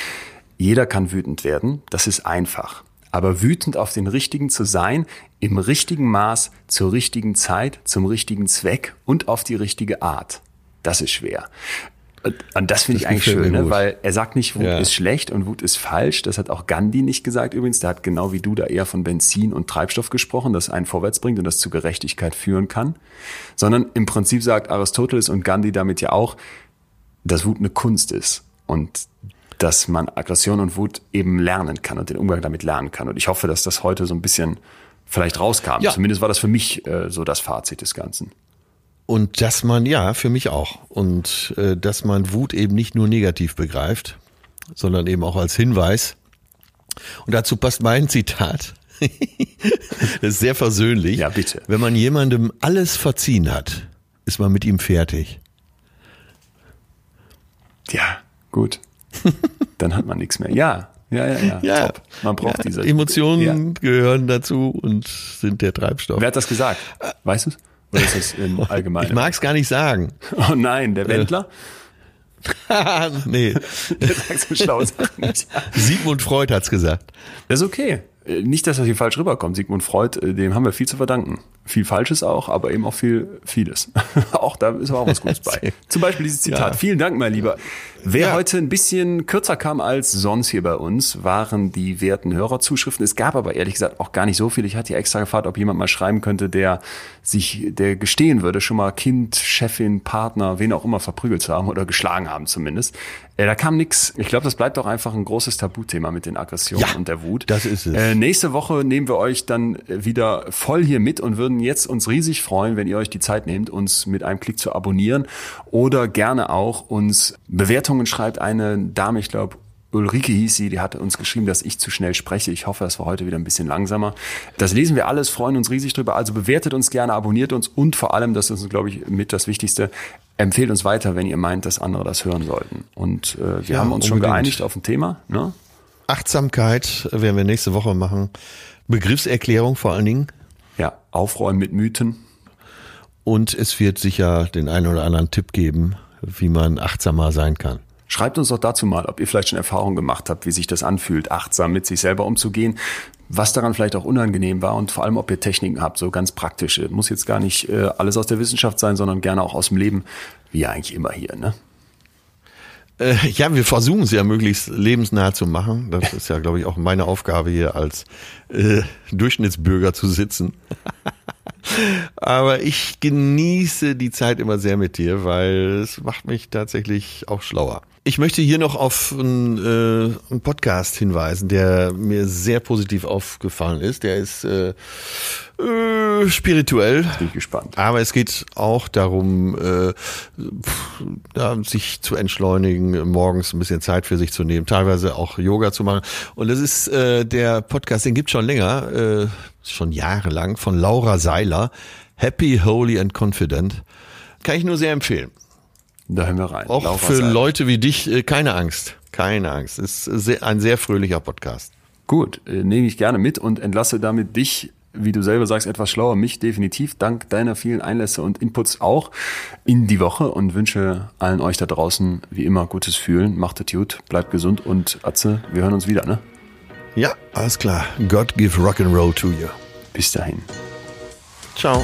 jeder kann wütend werden, das ist einfach. Aber wütend auf den Richtigen zu sein, im richtigen Maß, zur richtigen Zeit, zum richtigen Zweck und auf die richtige Art, das ist schwer. Und, das finde ich eigentlich schön, ne? weil er sagt nicht, Wut Ja. ist schlecht und Wut ist falsch. Das hat auch Gandhi nicht gesagt übrigens. Der hat genau wie du da eher von Benzin und Treibstoff gesprochen, das einen vorwärts bringt und das zu Gerechtigkeit führen kann. Sondern im Prinzip sagt Aristoteles und Gandhi damit ja auch, dass Wut eine Kunst ist und dass man Aggression und Wut eben lernen kann und den Umgang damit lernen kann. Und ich hoffe, dass das heute so ein bisschen vielleicht rauskam. Ja. Zumindest war das für mich äh, so das Fazit des Ganzen. Und dass man, ja, für mich auch. Und äh, dass man Wut eben nicht nur negativ begreift, sondern eben auch als Hinweis. Und dazu passt mein Zitat. das ist sehr versöhnlich. Ja, bitte. Wenn man jemandem alles verziehen hat, ist man mit ihm fertig. Ja, gut. Dann hat man nichts mehr. Ja, ja, ja, ja. Top. Man braucht ja, diese Emotionen Ja. gehören dazu und sind der Treibstoff. Wer hat das gesagt? Weißt du es? Oder ist das im Allgemeinen? Ich mag es gar nicht sagen. Oh nein, der Wendler? nee, Der sagt so schlaue Sachen. Sigmund Freud hat's gesagt. Das ist okay. Äh, Nicht, dass das hier falsch rüberkommt. Sigmund Freud, äh, dem haben wir viel zu verdanken. Viel Falsches auch, aber eben auch viel vieles. auch da ist aber auch was Gutes bei. Zum Beispiel dieses Zitat. Ja. Vielen Dank, mein Lieber. Wer Ja. heute ein bisschen kürzer kam als sonst hier bei uns, waren die werten Hörerzuschriften. Es gab aber ehrlich gesagt auch gar nicht so viel. Ich hatte ja extra gefragt, ob jemand mal schreiben könnte, der sich, der gestehen würde, schon mal Kind, Chefin, Partner, wen auch immer verprügelt zu haben oder geschlagen haben zumindest. Äh, da kam nix. Ich glaube, das bleibt doch einfach ein großes Tabuthema mit den Aggressionen Ja, und der Wut. das ist es. Äh, nächste Woche nehmen wir euch dann wieder voll hier mit und würden jetzt uns riesig freuen, wenn ihr euch die Zeit nehmt, uns mit einem Klick zu abonnieren oder gerne auch uns Bewertungen schreibt. Eine Dame, ich glaube, Ulrike hieß sie, die hatte uns geschrieben, dass ich zu schnell spreche. Ich hoffe, das war heute wieder ein bisschen langsamer. Das lesen wir alles, freuen uns riesig drüber. Also bewertet uns gerne, abonniert uns und vor allem, das ist glaube ich, mit das Wichtigste, empfehlt uns weiter, wenn ihr meint, dass andere das hören sollten. Und äh, wir Ja, haben uns schon unbedingt. geeinigt auf ein Thema. Ne? Achtsamkeit werden wir nächste Woche machen. Begriffserklärung vor allen Dingen. Ja, aufräumen mit Mythen. Und es wird sicher den einen oder anderen Tipp geben, wie man achtsamer sein kann. Schreibt uns doch dazu mal, ob ihr vielleicht schon Erfahrungen gemacht habt, wie sich das anfühlt, achtsam mit sich selber umzugehen, was daran vielleicht auch unangenehm war und vor allem, ob ihr Techniken habt, so ganz praktische. Muss jetzt gar nicht äh, alles aus der Wissenschaft sein, sondern gerne auch aus dem Leben, wie ja eigentlich immer hier. Ne? Äh, ja, wir versuchen es ja möglichst lebensnah zu machen. Das ist ja, glaube ich, auch meine Aufgabe hier als äh, Durchschnittsbürger zu sitzen. Aber ich genieße die Zeit immer sehr mit dir, weil es macht mich tatsächlich auch schlauer. Ich möchte hier noch auf einen, äh, einen Podcast hinweisen, der mir sehr positiv aufgefallen ist. Der ist äh, äh, spirituell. Bin gespannt. Aber es geht auch darum, äh, pff, ja, sich zu entschleunigen, morgens ein bisschen Zeit für sich zu nehmen, teilweise auch Yoga zu machen. Und das ist äh, der Podcast, den gibt schon länger, äh, schon jahrelang, von Laura Seiler. Happy, Holy and Confident. Kann ich nur sehr empfehlen. Da hören wir rein. Auch Laura für. Leute wie dich, äh, keine Angst. Keine Angst. Ist sehr, ein sehr fröhlicher Podcast. Gut, äh, nehme ich gerne mit und entlasse damit dich, wie du selber sagst, etwas schlauer, mich definitiv, dank deiner vielen Einlässe und Inputs auch in die Woche und wünsche allen euch da draußen wie immer gutes Fühlen. Macht es gut, bleibt gesund und Atze, wir hören uns wieder, ne? Ja, alles klar. God give rock and roll to you. Bis dahin. Ciao.